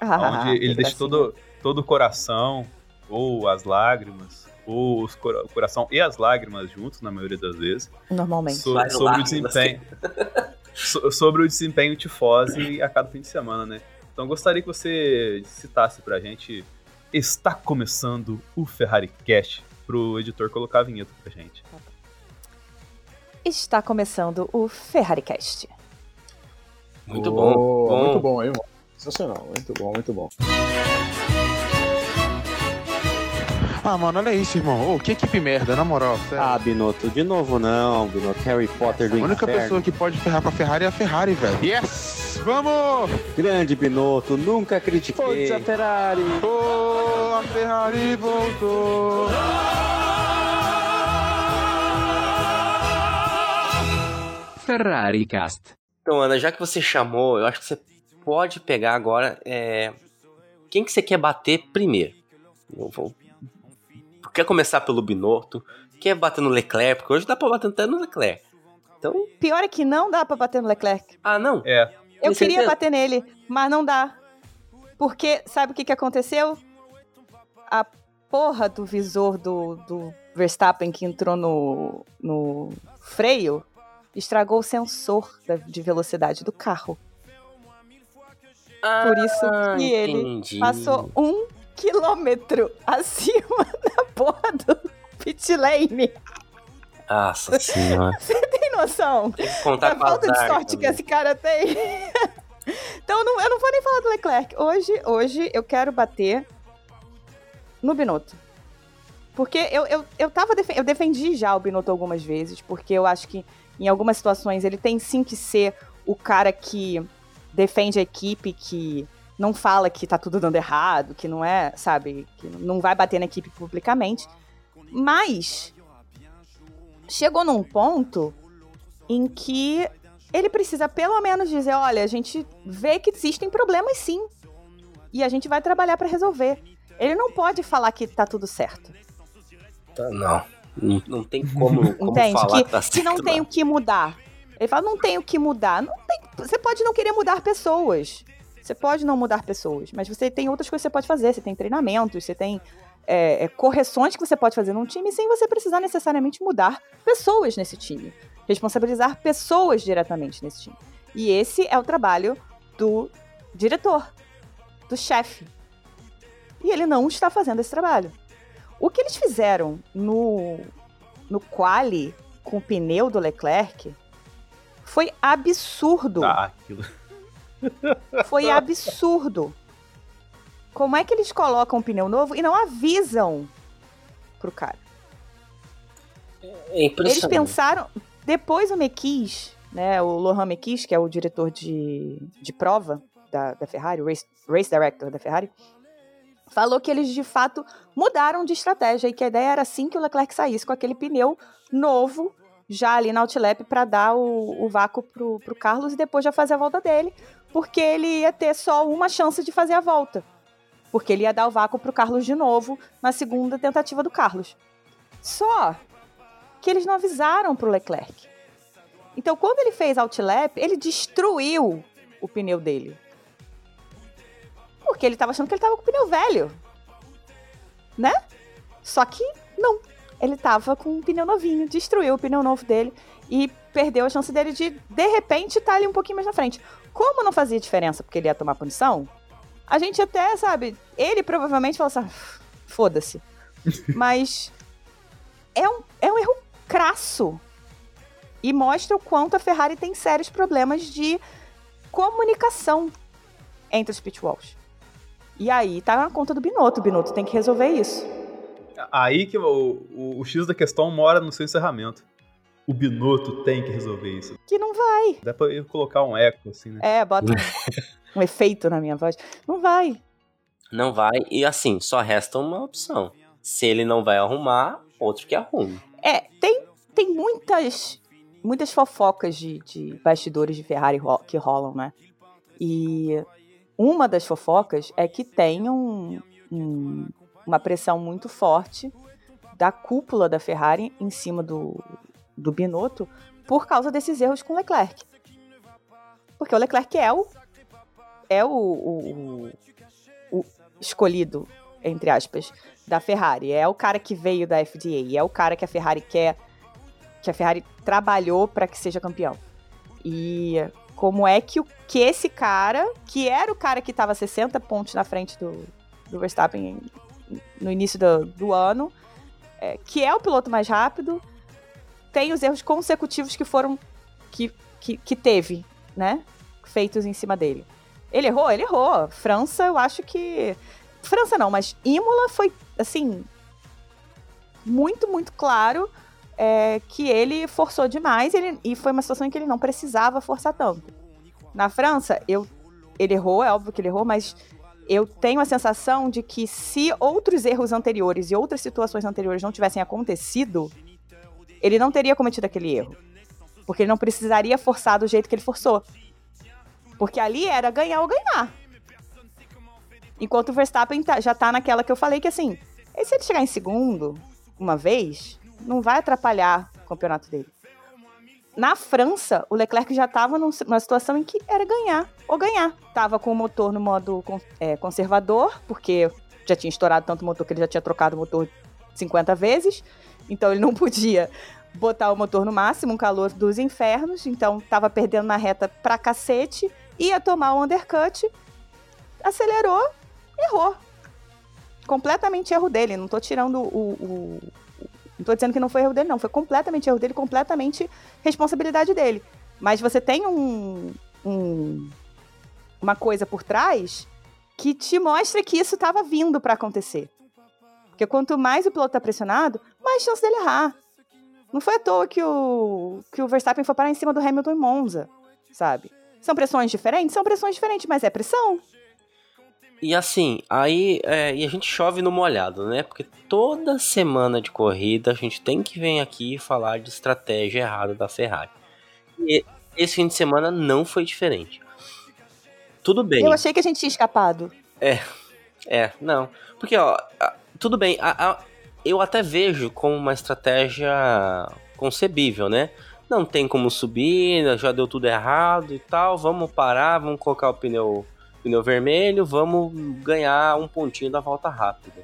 Ah,
Onde (laughs) ele
que
deixa
gracinha.
todo, todo o coração, ou as lágrimas, ou os cora- o coração e as lágrimas juntos, na maioria das vezes,
Normalmente.
so-
Várias
sobre o desempenho. so- sobre o desempenho tifose a cada fim de semana, né? Então gostaria que você citasse pra gente. Está começando o Ferrari Cast pro editor colocar a vinheta pra gente.
Está começando o FerrariCast.
Muito
Boa,
bom. bom.
Muito bom, hein, irmão? Sensacional. Muito bom, muito bom.
Ah, mano, olha isso, irmão. Ô, que equipe merda, na moral. sério.
Ah, Binotto, de novo não, Binotto. Harry Potter do
a única
inferno.
pessoa que pode ferrar com a Ferrari é a Ferrari, velho. Yes! Vamos!
Grande Binotto, nunca critiquei.
Forza
Ferrari.
Oh, a Ferrari voltou!
Ferrari Cast.
Então, Ana, já que você chamou, eu acho que você pode pegar agora. é, Quem que você quer bater primeiro? Eu vou quer começar pelo Binotto, quer bater no Leclerc, porque hoje dá pra bater até no Leclerc. Então,
Pior é que não dá pra bater no Leclerc.
ah, não.
É.
Eu queria
certeza?
bater nele, mas não dá. Porque, sabe o que, que aconteceu? A porra do visor do, do Verstappen que entrou no, no freio estragou o sensor da- de velocidade do carro. Por isso
Ah,
que ele passou um quilômetro acima (laughs) da porra do pit lane.
Nossa (laughs) senhora.
Você tem noção?
Tem que contar
a
com
falta de sorte que
também.
esse cara tem. (laughs) então eu não, eu não vou nem falar do Leclerc. Hoje, hoje eu quero bater no Binotto. Porque eu, eu, eu, tava defen- eu defendi já o Binotto algumas vezes, porque eu acho que em algumas situações ele tem sim que ser o cara que defende a equipe, que não fala que tá tudo dando errado, que não é, sabe, que não vai bater na equipe publicamente. Mas chegou num ponto em que ele precisa pelo menos dizer, olha, a gente vê que existem problemas sim. E a gente vai trabalhar pra resolver. Ele não pode falar que tá tudo certo.
Tá, não. não. Não tem como, como (laughs)
Entende?
falar
Que,
tá
que não
certo,
tem o que mudar. Ele fala, não tem o que mudar. Não tem- você pode não querer mudar pessoas. Você pode não mudar pessoas, mas você tem outras coisas que você pode fazer. Você tem treinamentos, você tem é, é, correções que você pode fazer num time sem você precisar necessariamente mudar pessoas nesse time. Responsabilizar pessoas diretamente nesse time. E esse é o trabalho do diretor, do chefe. E ele não está fazendo esse trabalho. O que eles fizeram no, no quali com o pneu do Leclerc foi absurdo.
Ah, aquilo.
Foi absurdo. Como é que eles colocam um pneu novo e não avisam pro cara?
É
Eles
impressionante.
pensaram. Depois o Mequis, né? O Lohan Mequis, que é o diretor de, de prova da, da Ferrari, o race, race director da Ferrari, falou que eles de fato mudaram de estratégia e que a ideia era assim que o Leclerc saísse com aquele pneu novo já ali na outlap para dar o, o vácuo pro, pro Carlos e depois já fazer a volta dele, porque ele ia ter só uma chance de fazer a volta. Porque ele ia dar o vácuo pro Carlos de novo na segunda tentativa do Carlos. Só que eles não avisaram pro Leclerc. Então, quando ele fez outlap, ele destruiu o pneu dele. Porque ele tava achando que ele tava com o pneu velho. Né? Só que não. Ele tava com um pneu novinho, destruiu o pneu novo dele e perdeu a chance dele de, de repente, estar ali um pouquinho mais na frente. Como não fazia diferença porque ele ia tomar punição, a gente até, sabe, ele provavelmente falou assim: "Ah, foda-se. (laughs) Mas é um, é um erro crasso. E mostra o quanto a Ferrari tem sérios problemas de comunicação entre os pitwalls. E aí tá na conta do Binotto. O Binotto tem que resolver isso.
Aí que o, o, o X da questão mora no seu encerramento. O Binotto tem que resolver isso.
Que não vai.
Dá pra eu colocar um eco, assim, né?
É, bota (laughs) um, efeito na minha voz. Não vai.
Não vai, e assim, só resta uma opção. Se ele não vai arrumar, outro que arrume.
É, tem, tem muitas muitas fofocas de, de bastidores de Ferrari ro- que rolam, né? E uma das fofocas é que tem um- um- uma pressão muito forte da cúpula da Ferrari em cima do, do Binotto por causa desses erros com o Leclerc. Porque o Leclerc é o, é o, o- o- escolhido, entre aspas, da Ferrari. É o cara que veio da FDA, é o cara que a Ferrari quer, que a Ferrari trabalhou para que seja campeão. E como é que, o, que esse cara, que era o cara que estava 60 pontos na frente do, do Verstappen no início do, do ano, é, que é o piloto mais rápido, tem os erros consecutivos que foram que, que, que teve, né? Feitos em cima dele. Ele errou? Ele errou. França, eu acho que. França não, mas Imola foi, assim. Muito, muito claro é, que ele forçou demais ele, e foi uma situação em que ele não precisava forçar tanto. Na França, eu, ele errou, é óbvio que ele errou, mas eu tenho a sensação de que se outros erros anteriores e outras situações anteriores não tivessem acontecido, ele não teria cometido aquele erro. Porque ele não precisaria forçar do jeito que ele forçou. Porque ali era ganhar ou ganhar. Enquanto o Verstappen tá- já tá naquela que eu falei que assim, se ele chegar em segundo, uma vez, não vai atrapalhar o campeonato dele. Na França, o Leclerc já estava numa situação em que era ganhar ou ganhar. Tava com o motor no modo é, conservador, porque já tinha estourado tanto o motor que ele já tinha trocado o motor 50 vezes. Então ele não (laughs) podia botar o motor no máximo, um calor dos infernos. Então tava perdendo na reta pra cacete. Ia tomar o undercut, acelerou, errou. Completamente erro dele. Não tô tirando o, o- não tô dizendo que não foi erro dele, não. Foi completamente erro dele, completamente responsabilidade dele. Mas você tem um, um- uma coisa por trás que te mostra que isso estava vindo para acontecer. Porque quanto mais o piloto tá pressionado, mais chance dele errar. Não foi à toa que o, que o Verstappen foi parar em cima do Hamilton em Monza, sabe? São pressões diferentes? São pressões diferentes, mas é pressão.
E assim, aí é, e a gente chove no molhado, né? Porque toda semana de corrida a gente tem que vir aqui falar de estratégia errada da Ferrari. E esse fim de semana não foi diferente. Tudo bem.
Eu achei que a gente tinha escapado.
É, não. Porque, ó, tudo bem, a- a- eu até vejo como uma estratégia concebível, né? Não tem como subir, já deu tudo errado e tal, vamos parar, vamos colocar o pneu, pneu vermelho, vamos ganhar um pontinho da volta rápida.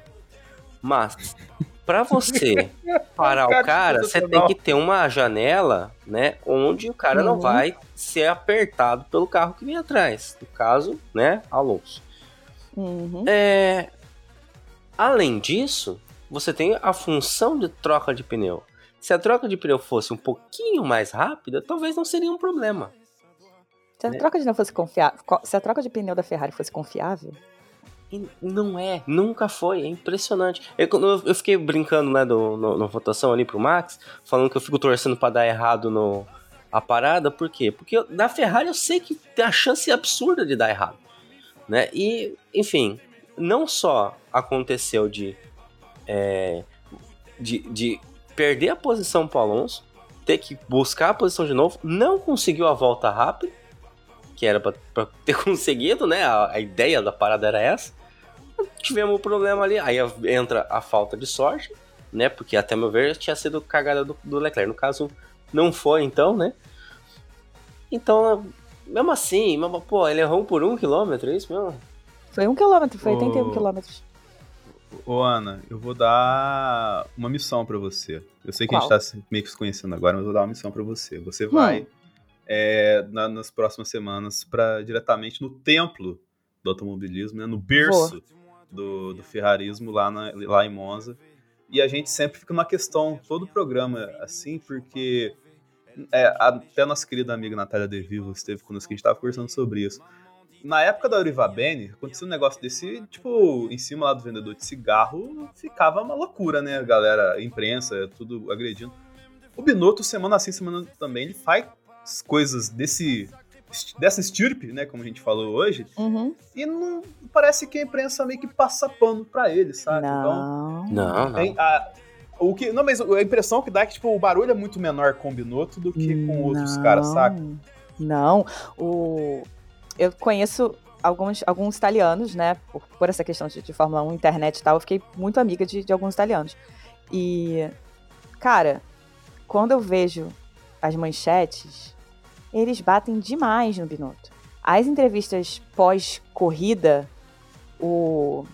Mas, pra você (laughs) parar o
Cara,
você tem que ter uma janela, né, onde o cara não
Uhum.
vai ser apertado pelo carro que vem atrás. No caso, né, Alonso.
Uhum.
É, Além disso, você tem a função de troca de pneu. Se a troca de pneu fosse um pouquinho mais rápida, talvez não seria um problema.
Se a troca de pneu fosse confiável, se a troca de pneu da Ferrari fosse confiável,
E não é, nunca foi, é impressionante. Eu, eu fiquei brincando né, do, no, na votação ali pro Max, falando que eu fico torcendo pra dar errado no, a parada, por quê? Porque eu- na Ferrari eu sei que tem a chance absurda de dar errado. Né? E, enfim, não só aconteceu de, é, de, de perder a posição pro Alonso, ter que buscar a posição de novo, não conseguiu a volta rápida, que era pra, pra ter (laughs) conseguido, né? A, a ideia da parada era essa. Tivemos um problema ali, aí entra a falta de sorte, né? Porque até meu ver tinha sido cagada do, do Leclerc. No caso, não foi então, né? Então, mesmo assim, mesmo, pô, ele errou por um quilômetro, é isso mesmo?
foi um quilômetro, foi 81
Ô.
quilômetros.
Ô, Ana, eu vou dar uma missão pra você. Eu sei que a gente
Qual?
tá meio que se conhecendo agora, mas eu vou dar uma missão pra você. Você vai, é, na- nas próximas semanas, para diretamente no templo do automobilismo, né, no berço do, do ferrarismo lá, na- lá em Monza. E a gente sempre fica numa questão, todo o programa assim, porque é, até a nossa querida amiga Natália De Vivo esteve conosco, que a gente tava conversando sobre isso. Na época da Uriva Bene, aconteceu um negócio desse, tipo, em cima lá do vendedor de cigarro, ficava uma loucura, né? A galera, a imprensa, tudo agredindo. O Binotto, semana assim, semana também, ele faz coisas desse dessa estirpe, né, como a gente falou hoje,
Uhum.
e não parece que a imprensa meio que passa pano pra ele, sabe? Então,
Não.
Não, não.
tem a, o que, não, mas a impressão que dá é que tipo, o barulho é muito menor com o Binotto do que com outros
Não.
caras, saca?
Não. O... Eu conheço alguns, alguns italianos, né? Por, por essa questão de, de Fórmula 1, internet e tal, eu fiquei muito amiga de, de alguns italianos. E, cara, quando eu vejo as manchetes, eles batem demais no Binotto. As entrevistas pós-corrida, o.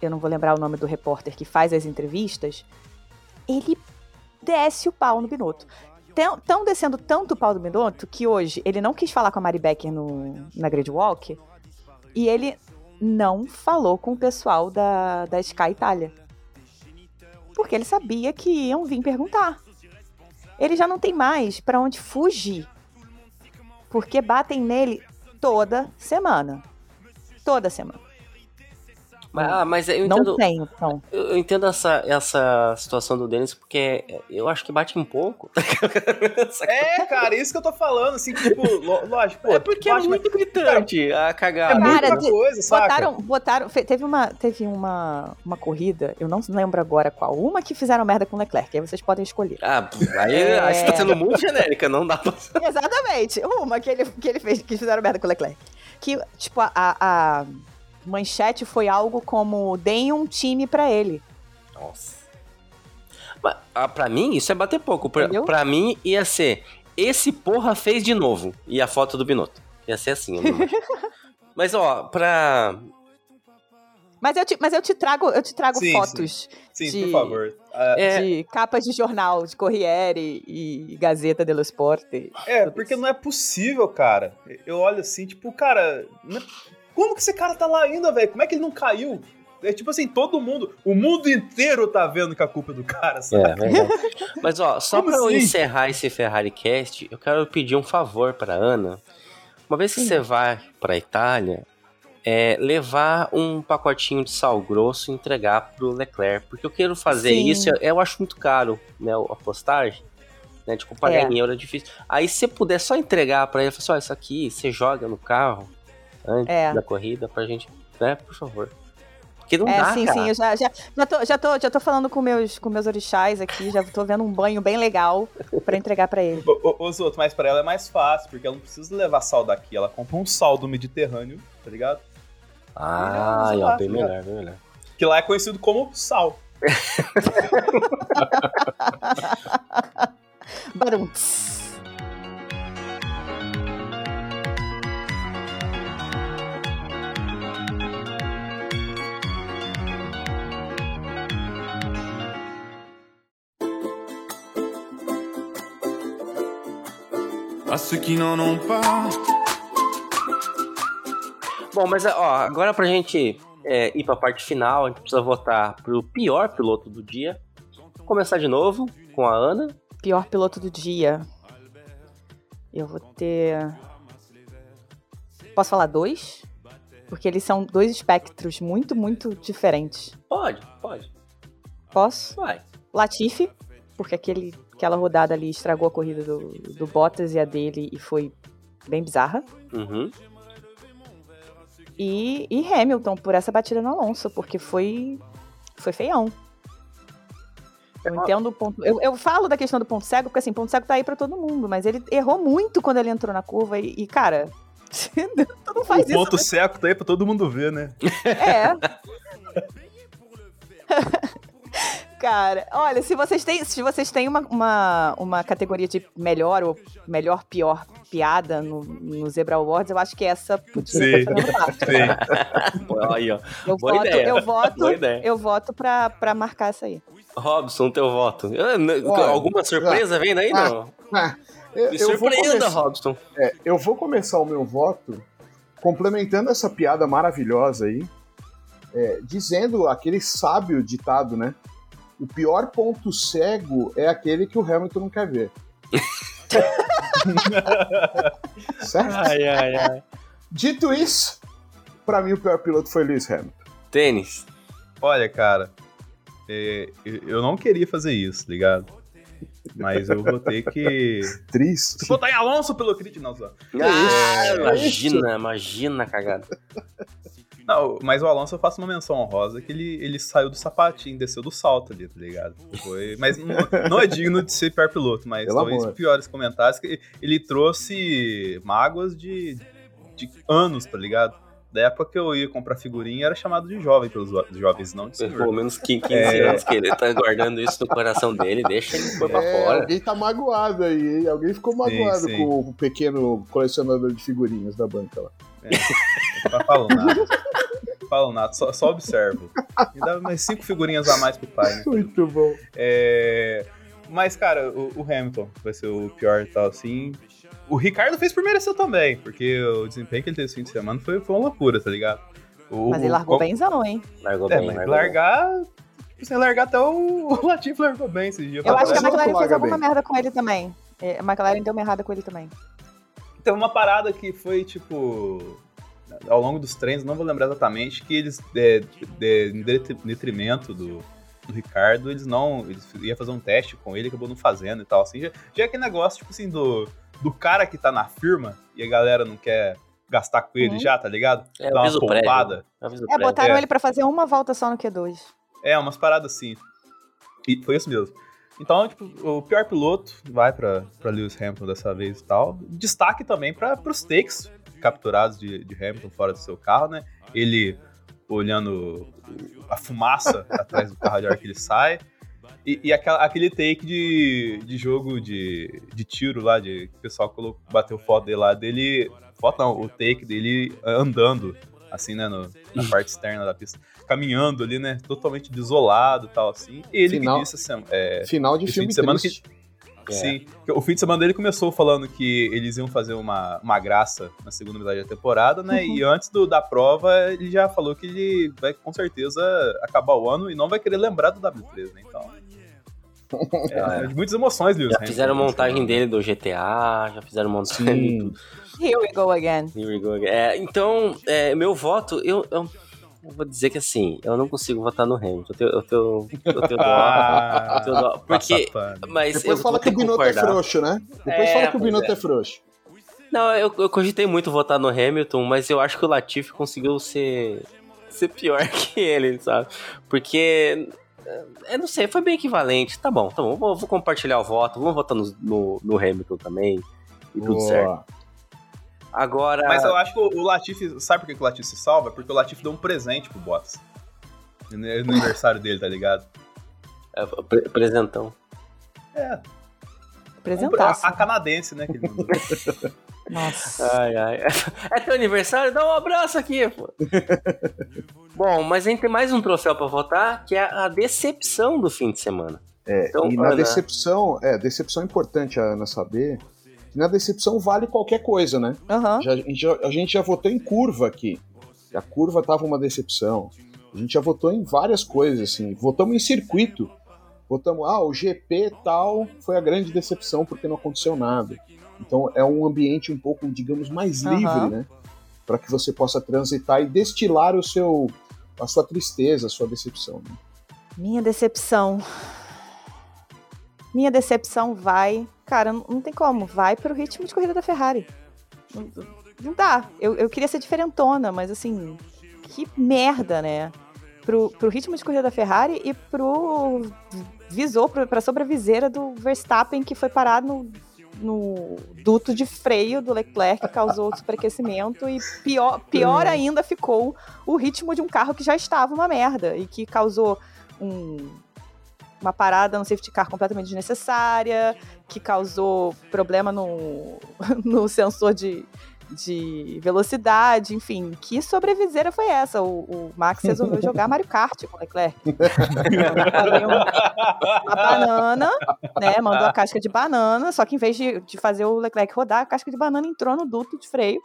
Eu não vou lembrar o nome do repórter que faz as entrevistas, ele desce o pau no Binotto. Estão descendo tanto o pau do Binotto que hoje ele não quis falar com a Mari Becker no, na Grid Walk e ele não falou com o pessoal da, da Sky Itália. Porque ele sabia que iam vir perguntar. Ele já não tem mais para onde fugir. Porque batem nele toda semana. Toda semana.
Mas, ah, mas eu
Não
entendo,
tem opção.
eu, eu entendo essa, essa situação do Denis, porque eu acho que bate um pouco. (laughs)
É, cara, isso que eu tô falando, assim, tipo, lógico, pô,
é porque é
bate, mas
muito gritante a
é
cagada.
Cara,
muita
de-
coisa, saca?
Botaram, botaram, teve uma, teve uma, uma corrida, eu não lembro agora qual, uma que fizeram merda com o Leclerc, aí vocês podem escolher.
Ah, aí,
É.
aí você tá sendo muito genérica, não dá pra. (laughs)
Exatamente, uma que ele, que ele fez, que fizeram merda com o Leclerc. Que, tipo, a, a, manchete foi algo como deem um time pra ele.
Nossa. Mas, ah, pra mim, isso é bater pouco. Pra,
Entendeu?
pra mim, ia ser esse porra fez de novo. E a foto do Binotto. Ia ser assim. (laughs) Mas, ó, pra.
Mas eu te, mas eu te trago, eu te trago
Sim,
fotos
Sim,
de,
por favor.
É.
de capas de jornal, de Corriere e Gazeta dello Sport.
É, porque não é possível, cara. Eu olho assim, tipo, cara. É- Como que esse cara tá lá ainda, velho? Como é que ele não caiu? É tipo assim, todo mundo, o mundo inteiro tá vendo que a culpa é do cara, sabe?
É, verdade. (laughs) Mas, ó, só
Como
pra eu
assim?
encerrar esse Ferrari Cast, eu quero pedir um favor pra Ana. Uma vez que você vai pra Itália, é levar um pacotinho de sal grosso e entregar pro Leclerc. Porque eu quero fazer
Sim.
isso, eu acho muito caro, né? A postagem. Né, tipo, pagar
É.
em euro é difícil. Aí, se você puder só entregar pra ele, falar assim, ó, isso aqui você joga no carro antes
É.
da corrida pra gente, né, por favor. Porque não
É,
dá,
sim,
cara.
sim, eu já, já, já, tô, já, tô, já tô falando com meus, com meus orixás aqui, já tô vendo um banho bem legal pra entregar pra ele.
O- o- Os outros, mas pra ela é mais fácil, porque ela não precisa levar sal daqui. Ela compra um sal do Mediterrâneo, tá ligado?
Ah,
Sei
ó,
lá,
bem melhor, bem melhor.
Que lá é conhecido como sal. (laughs) (laughs)
Barunts.
À ceux qui n'en ont pas,
Bom, mas ó, agora pra gente é, ir pra parte final, a gente precisa votar pro pior piloto do dia. Vou começar de novo com a Ana.
Pior piloto do dia. Eu vou ter. Posso falar dois? Porque eles são dois espectros muito, muito diferentes.
Pode, pode,
Posso?
vai.
Latifi, porque aquele, aquela rodada ali estragou a corrida do, do Bottas e a dele e foi bem bizarra.
Uhum.
E, e Hamilton por essa batida no Alonso, porque foi, foi feião. Eu entendo o ponto. Eu, eu falo da questão do ponto cego, porque assim, ponto cego tá aí pra todo mundo, mas ele errou muito quando ele entrou na curva e, e, cara, (laughs) tu não faz
o
isso.
ponto seco tá aí pra todo mundo ver, né?
É. (laughs) Cara, olha, se vocês têm, se vocês têm uma, uma, uma categoria de melhor ou melhor, pior piada no, no Zebra Awards, eu acho que essa podia
Sim.
Aí, ó.
Eu
Boa
voto,
ideia.
eu voto,
Boa ideia.
eu voto pra, pra marcar essa aí.
Robson, teu voto. Ah,
Olha,
Alguma surpresa vendo aí,
ah,
não?
Ah, eu,
Me
eu vou
surpreenda,
começar-
Robson.
É, eu vou começar o meu voto complementando essa piada maravilhosa aí, é, dizendo aquele sábio ditado, né? O pior ponto cego é aquele que o Hamilton não quer ver. (laughs) certo?
Ai, ai, ai.
Dito isso, pra mim o pior piloto foi Lewis Hamilton.
Tênis.
Olha, cara, é, eu não queria fazer isso, ligado? Mas eu vou ter que. (laughs)
Triste.
Se botar em Alonso pelo crítico, não, só.
Ah,
isso?
imagina, imagina a cagada.
Não, mas o Alonso eu faço uma menção honrosa que ele, ele saiu do sapatinho, desceu do salto ali, tá ligado? Foi, mas não, não é digno de ser pior piloto, mas
Pelo
talvez
amor.
piores comentários que ele trouxe mágoas de, de anos, tá ligado? Da época que eu ia comprar figurinha, era chamado de jovem pelos jo- jovens, não de
Pelo
senhor.
menos 15
É.
anos que ele tá guardando isso no coração dele, deixa ele pôr pra
É,
fora.
alguém tá magoado aí, hein? Alguém ficou magoado
sim.
com o pequeno colecionador de figurinhas da banca lá.
Não falo nada. Falo nada, só, só observo. Me dá mais cinco figurinhas a mais pro pai, né?
Muito bom.
É, Mas, cara, o, o Hamilton vai ser o pior e tal, assim. O Ricardo fez por merecer também, porque o desempenho que ele teve esse fim de semana foi, foi uma loucura, tá ligado? O-
Mas ele
o-
largou
qual-
benzão, hein?
Largou
É,
bem,
mas
largou bem.
largar. Sem largar até o, o Latifi largou bem esse dia.
Eu acho que a McLaren fez alguma
bem.
merda com ele também. É, A McLaren deu uma errada com ele também.
Teve uma parada que foi, tipo. Ao longo dos treinos, não vou lembrar exatamente, que eles, é, de- em detri- detrimento do, do Ricardo, eles não. Eles iam fazer um teste com ele, acabou não fazendo e tal. Assim, já, já é aquele negócio, tipo assim, do, do cara que tá na firma e a galera não quer gastar com ele
Uhum.
já, tá ligado?
É,
Dá uma poupada.
É, botaram
é.
ele pra fazer uma volta só no Q2.
É, umas paradas assim. E foi isso mesmo. Então, tipo, o pior piloto vai pra Lewis Hamilton dessa vez e tal. Destaque também para os takes capturados de, de Hamilton fora do seu carro, né? Ele olhando a fumaça (laughs) atrás do carro de hora que ele sai. E, e aquela- aquele take de, de jogo de, de tiro lá, de que o pessoal colocou, bateu foto dele lá, dele. Foto não, o take dele andando, assim, né, no- na parte externa da pista. Caminhando ali, né, totalmente desolado e tal, assim. Ele
Final-
que disse assim, é,
Final de filme
fim de semana
triste.
É.
Sim. O fim de semana dele começou falando que eles iam fazer uma, uma graça na segunda metade da temporada, né? E antes do, da prova, ele já falou que ele vai com certeza acabar o ano e não vai querer lembrar do W3, né? Então. (laughs) É, de muitas emoções, Lewis.
Já
Hamilton,
fizeram montagem dele do GTA, já fizeram montagem tudo.
Here we go again.
Here we go again. É, então, é, meu voto, eu, eu, eu vou dizer que assim, eu não consigo votar no Hamilton. Eu tenho, eu tenho, eu tenho dó.
Ah,
eu tenho dó. Porque,
passa pano.
mas
Depois
eu
fala que o Binotto é frouxo, né? Depois
É,
fala que o Binotto
é.
é frouxo.
Não, eu, eu cogitei muito votar no Hamilton, mas eu acho que o Latifi conseguiu ser, ser pior (laughs) que ele, sabe? Porque, é, eu não sei, foi bem equivalente. Tá bom, tá bom, vou, vou compartilhar o voto, vamos votar no, no, no Hamilton também. E tudo
Boa.
certo. Agora.
Mas eu acho que o, Latifi. Sabe por que, o Latifi se salva? Porque o Latifi deu um presente pro Bottas. No no aniversário dele, tá ligado?
é, pre- Presentão.
É.
Apresentaço.
A, a canadense, né? Que ele mandou. (laughs)
Nossa.
Ai, ai. (laughs) É teu aniversário? Dá um abraço aqui, pô. (laughs) Bom, mas a gente tem mais um troféu pra votar, que é a decepção do fim de semana.
É,
Então,
e na
Ana-
decepção, é, decepção é importante a Ana saber, que na decepção vale qualquer coisa, né?
Aham.
Já- a, gente já, a gente já votou em curva aqui. A curva tava uma decepção. A gente já votou em várias coisas, assim. Votamos em circuito. Votamos, ah, o GP tal foi a grande decepção porque não aconteceu nada. Então é um ambiente um pouco, digamos, mais livre, né? Para que você possa transitar e destilar o seu, a sua tristeza, a sua decepção. né?
Minha decepção. Minha decepção vai. Cara, não, tem como. Vai pro ritmo de corrida da Ferrari. Não, não dá. Eu, eu queria ser diferentona, mas assim. Que merda, né? Pro, pro ritmo de corrida da Ferrari e pro visor, pro, pra sobreviseira do Verstappen, que foi parado no, no duto de freio do Leclerc, que causou superaquecimento. E pior, pior ainda ficou o ritmo de um carro que já estava uma merda e que causou um- uma parada no safety car completamente desnecessária, que causou problema no, (laughs) no sensor de, de velocidade, enfim. Que sobreviseira foi essa? O, o Max resolveu (laughs) jogar Mario Kart com o Leclerc. (laughs) Mandou uma banana, né? Mandou a casca de banana, só que em vez de, de fazer o Leclerc rodar, a casca de banana entrou no duto de freio,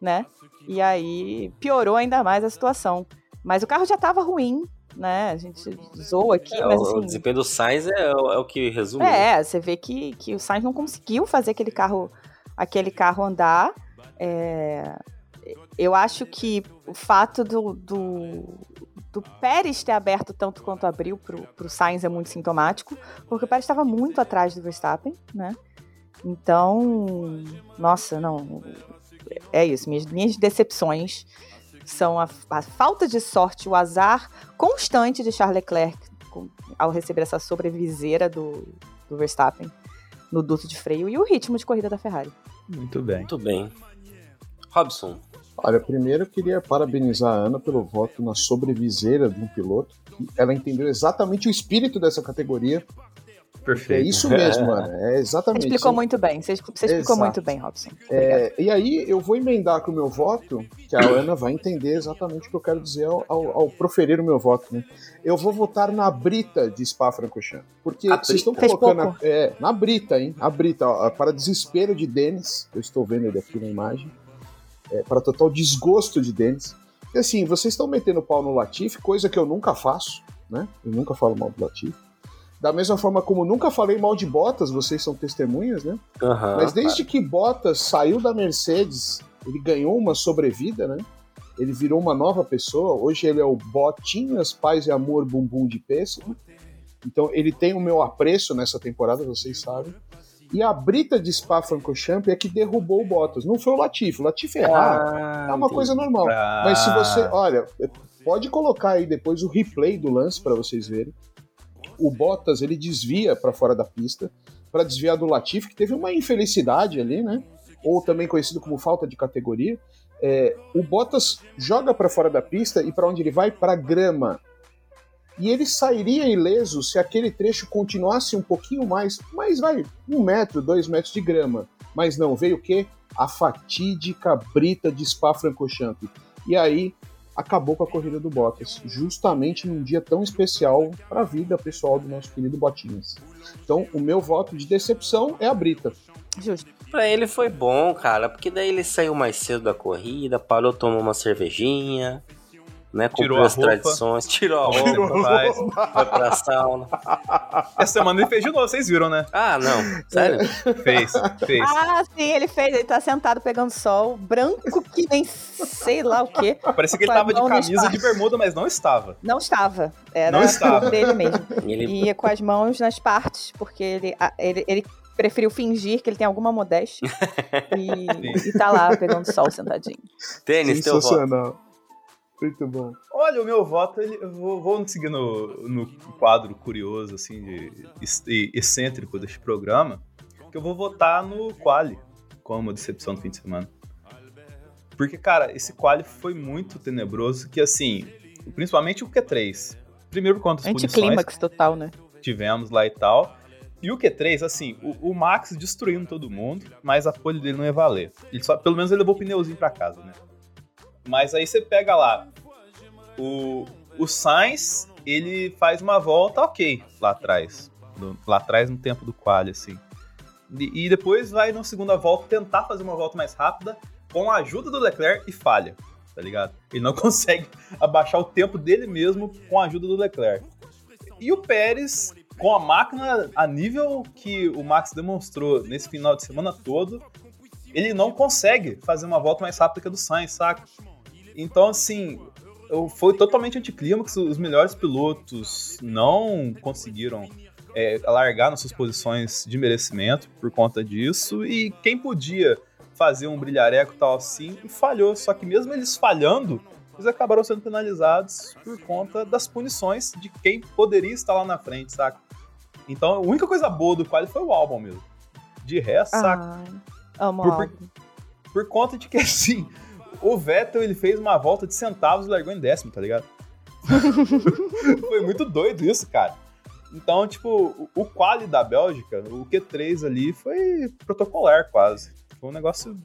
né? E aí piorou ainda mais a situação. Mas o carro já estava ruim, né? A gente zoa aqui,
É,
mas
o, o
assim.
desempenho do Sainz é, o- é o que resume. né?
É, você vê que, que o Sainz não conseguiu fazer aquele carro, aquele carro andar. É, eu acho que o fato do, do, do Pérez ter aberto tanto quanto abriu pro, pro Sainz é muito sintomático, porque o Pérez estava muito atrás do Verstappen, né? Então, nossa, não. É isso. Minhas, minhas decepções são a, a falta de sorte, o azar constante de Charles Leclerc com- ao receber essa sobreviseira do, do Verstappen no duto de freio e o ritmo de corrida da Ferrari.
Muito bem.
Muito bem. Robson,
Olha, primeiro eu queria parabenizar a Ana pelo voto na sobreviseira de um piloto. Ela entendeu exatamente o espírito dessa categoria. É
Perfeito.
isso mesmo, (laughs) Ana. É
Você
exatamente
explicou
isso.
muito bem, você, você explicou
Exato.
muito bem, Robson.
É, e aí eu vou emendar com o meu voto, que a Ana vai entender exatamente o que eu quero dizer ao, ao- ao proferir o meu voto. Né? Eu vou votar na Brita de Spa-Francorchamps. Porque
A
vocês estão
Brita?
Colocando... a- é, na Brita, hein? A Brita, ó, para desespero de Denis, eu estou vendo ele aqui na imagem, é, para total desgosto de Denis. Porque assim, vocês estão metendo pau no Latifi, coisa que eu nunca faço, né? Eu nunca falo mal do Latifi. Da mesma forma como nunca falei mal de Bottas, vocês são testemunhas, né?
aham,
Mas desde que Bottas saiu da Mercedes, ele ganhou uma sobrevida, né? Ele virou uma nova pessoa. Hoje ele é o Botinhas, Paz e Amor, Bumbum de Pêssego. Então ele tem o meu apreço nessa temporada, vocês sabem. E a Brita de Spa-Francorchamps é que derrubou o Bottas. Não foi o Latifi. O Latifi errar
Ah,
é uma
entendi.
coisa normal.
Ah,
Mas se você, olha, pode colocar aí depois o replay do lance para vocês verem. O Bottas ele desvia para fora da pista para desviar do Latifi, que teve uma infelicidade ali, né? Ou também conhecido como falta de categoria. É, o Bottas joga para fora da pista e para onde ele vai? Para grama. E ele sairia ileso se aquele trecho continuasse um pouquinho mais, mais vai, um metro, dois metros de grama. Mas não, veio o quê? A fatídica brita de Spa-Francorchamps. E aí acabou com a corrida do Bottas, justamente num dia tão especial para a vida pessoal do nosso querido Botinhas. Então, o meu voto de decepção é a Brita.
Justo.
Pra ele foi bom, cara, porque daí ele saiu mais cedo da corrida, parou, tomou uma cervejinha, né?
Tirou
as
roupa.
tradições, tirou a
Tirou
roupa,
a
foi pra sauna. (laughs)
Essa semana ele fez de novo, vocês viram, né?
Ah, não, sério?
Fez, fez.
Ah, sim, ele fez. Ele tá sentado pegando sol, branco que nem sei lá o quê.
Parecia que ele tava de camisa de bermuda, mas não estava.
Não estava. Era
Não estava.
dele mesmo. (laughs)
Ele,
E ia com as mãos nas partes, porque ele, ele, ele preferiu fingir que ele tem alguma modéstia. (laughs) e, e tá lá pegando sol sentadinho.
tênis, teu voto.
Muito bom.
Olha, o meu voto, ele, vou, vou seguir no, no quadro curioso, assim, de, ex- excêntrico deste programa, que eu vou votar no Quali, como decepção do fim de semana. Porque, cara, esse Quali foi muito tenebroso, que assim, principalmente o Q3. Primeiro das punições
Anticlímax total, né?
tivemos lá e tal. E o Q3, assim, o, o Max destruindo todo mundo, mas a pole dele não ia valer. Ele só, pelo menos ele levou o pneuzinho pra casa, né? Mas aí você pega lá, o, o Sainz, ele faz uma volta ok lá atrás. no- lá atrás no tempo do quali, assim. E, e depois vai na segunda volta tentar fazer uma volta mais rápida com a ajuda do Leclerc e falha, tá ligado? Ele não (laughs) consegue abaixar o tempo dele mesmo com a ajuda do Leclerc. E o Pérez, com a máquina a nível que o Max demonstrou nesse final de semana todo, ele não consegue fazer uma volta mais rápida que a do Sainz, saca? Então, assim, foi totalmente anticlímax. Os melhores pilotos não conseguiram é, largar nas suas posições de merecimento por conta disso. E quem podia fazer um brilhareco tal assim, falhou. Só que mesmo eles falhando, eles acabaram sendo penalizados por conta das punições de quem poderia estar lá na frente, saca? Então, a única coisa boa do quali foi o álbum mesmo. De resto, saca?
Ah, amo
Por- por-. Por conta de que, (laughs) assim, o Vettel ele fez uma volta de centavos e largou em décimo, tá ligado? (laughs) Foi muito doido isso, cara. Então, tipo, o, o quali da Bélgica, o Q3 ali foi protocolar quase. Foi um negócio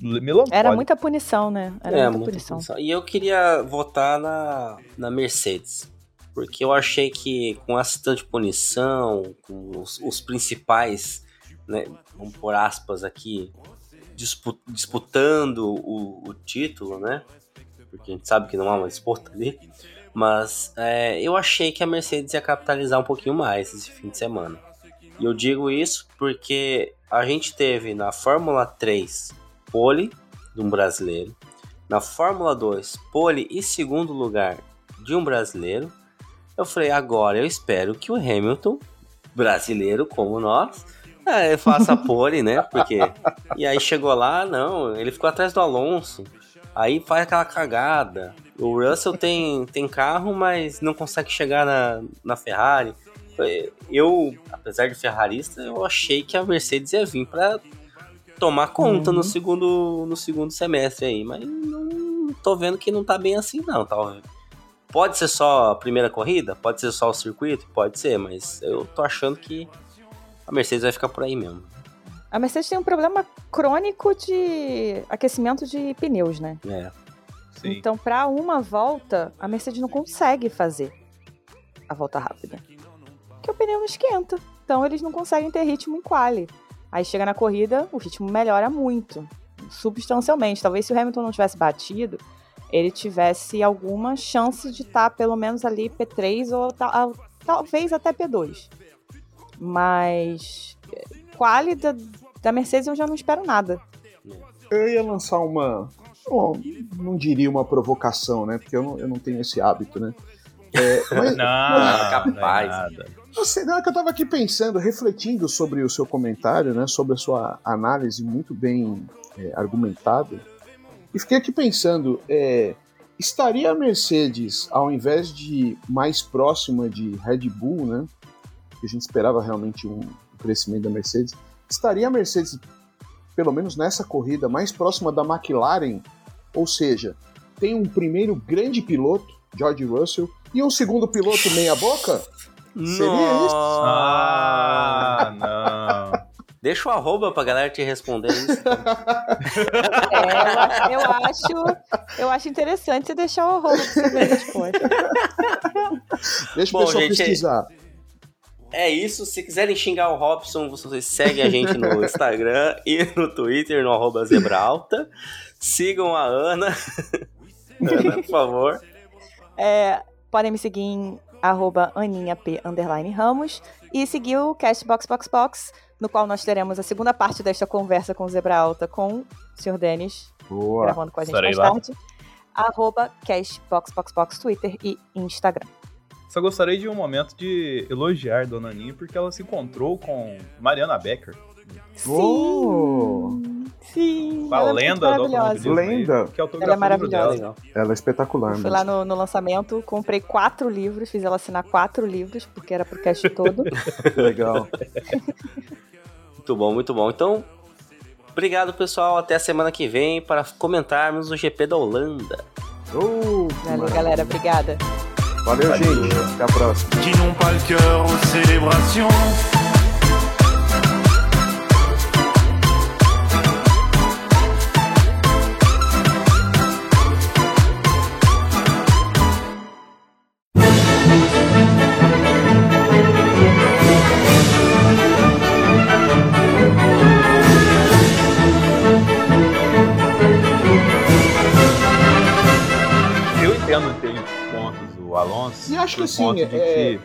melancólico.
Era muita punição, né? Era
É,
muita
muita
punição.
punição. E eu queria votar na, na Mercedes. Porque eu achei que com essa tanta punição, com os, os principais, né, vamos por aspas aqui, dispu- disputando o, o título, né? Porque a gente sabe que não há uma disputa ali. Mas é, eu achei que a Mercedes ia capitalizar um pouquinho mais esse fim de semana. E eu digo isso porque a gente teve na Fórmula 3 pole de um brasileiro, na Fórmula 2 pole e segundo lugar de um brasileiro. Eu falei, agora eu espero que o Hamilton, brasileiro como nós, é, faça pole, né? Porque. E aí chegou lá, não, ele ficou atrás do Alonso. Aí faz aquela cagada. O Russell tem, tem carro, mas não consegue chegar na, na Ferrari. Eu, apesar de ferrarista, eu achei que a Mercedes ia vir para tomar conta no, segundo, no segundo semestre aí. Mas não tô vendo que não tá bem assim, não. Talvez. Pode ser só a primeira corrida? Pode ser só o circuito? Pode ser, mas eu tô achando que a Mercedes vai ficar por aí mesmo.
A Mercedes tem um problema crônico de aquecimento de pneus, né?
É.
Sim.
Então, para uma volta, a Mercedes não consegue fazer a volta rápida. Porque o pneu não esquenta. Então, eles não conseguem ter ritmo em quali. Aí chega na corrida, o ritmo melhora muito, substancialmente. Talvez se o Hamilton não tivesse batido, ele tivesse alguma chance de estar pelo menos ali P3 ou tal- talvez até P2. Mas quali da, da Mercedes eu já não espero nada.
Eu ia lançar uma. bom, não diria uma provocação, né? Porque eu não, eu não tenho esse hábito, né? É, mas,
Não,
Ah, capaz.
não é nada.
Não sei, não, é que eu tava aqui pensando, refletindo sobre o seu comentário, né? Sobre a sua análise muito bem é, argumentada. E fiquei aqui pensando, é, estaria a Mercedes, ao invés de mais próxima de Red Bull, né? Que a gente esperava realmente um crescimento da Mercedes, estaria a Mercedes, pelo menos nessa corrida, mais próxima da McLaren Ou seja, tem um primeiro grande piloto, George Russell, e um segundo piloto meia-boca? Seria isso?
Ah, (laughs) não.
Deixa o arroba pra galera te responder isso.
É, eu, eu acho, eu acho interessante você deixar o arroba pra você ver a resposta.
Deixa
Bom,
o pessoal
gente,
pesquisar.
É isso. Se quiserem xingar o Robson, vocês seguem a gente no (laughs) Instagram e no Twitter, no arroba Zebra Alta. Sigam a Ana. (laughs) Ana, por favor.
É, podem me seguir em arroba aninhap underline ramos e seguir o Castbox Box Box, no qual nós teremos a segunda parte desta conversa com o Zebra Alta com o Sr. Denis,
Boa.
gravando com a gente
Estarei
mais
lá.
tarde. Arroba Cashbox Box Box Twitter e Instagram.
Só gostaria de um momento de elogiar Dona Aninha, porque ela se encontrou com Mariana Becker,
Oh,
Sim,
a
é
lenda do
maravilhosa.
automobilismo. aí,
Lenda.
Que
Ela é maravilhosa.
dela.
ela é espetacular.
Fui
mesmo.
lá no, no lançamento, comprei quatro livros, fiz ela assinar quatro livros, porque era pro cast todo. (laughs)
Legal.
Muito bom, muito bom. Então, obrigado, pessoal. Até a semana que vem para comentarmos o GP da Holanda.
Oh,
Valeu, galera. Obrigada.
Valeu, gente. Até a próxima.
qui n'ont pas le cœur aux célébrations.
E acho que assim,
de
é-
que-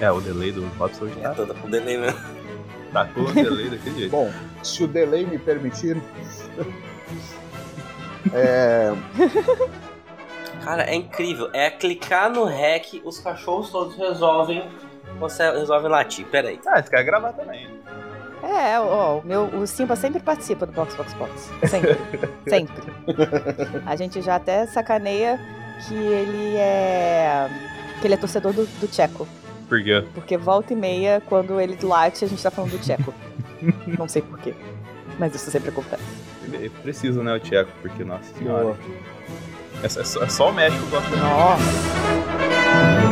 É, o delay do Robson hoje
É
tá,
toda com delay mesmo.
tá com o delay daquele jeito. (laughs)
Bom, se o delay me permitir. (laughs) é,
Cara, é incrível. É clicar no REC, os cachorros todos resolvem. Você resolve latir. Pera aí.
Ah, você quer gravar também.
É, ó, o meu, o Simba sempre participa do Box Box Box. Sempre. (laughs) sempre. A gente já até sacaneia que ele é. que ele é torcedor do, do Tcheco.
Por quê?
Porque volta e meia, quando ele late, a gente tá falando do Tcheco. (laughs) Não sei porquê. Mas isso sempre acontece.
Ele precisa, né, o Tcheco, porque, nossa senhora. É, só- é só, é só o México que gosta de
Nossa!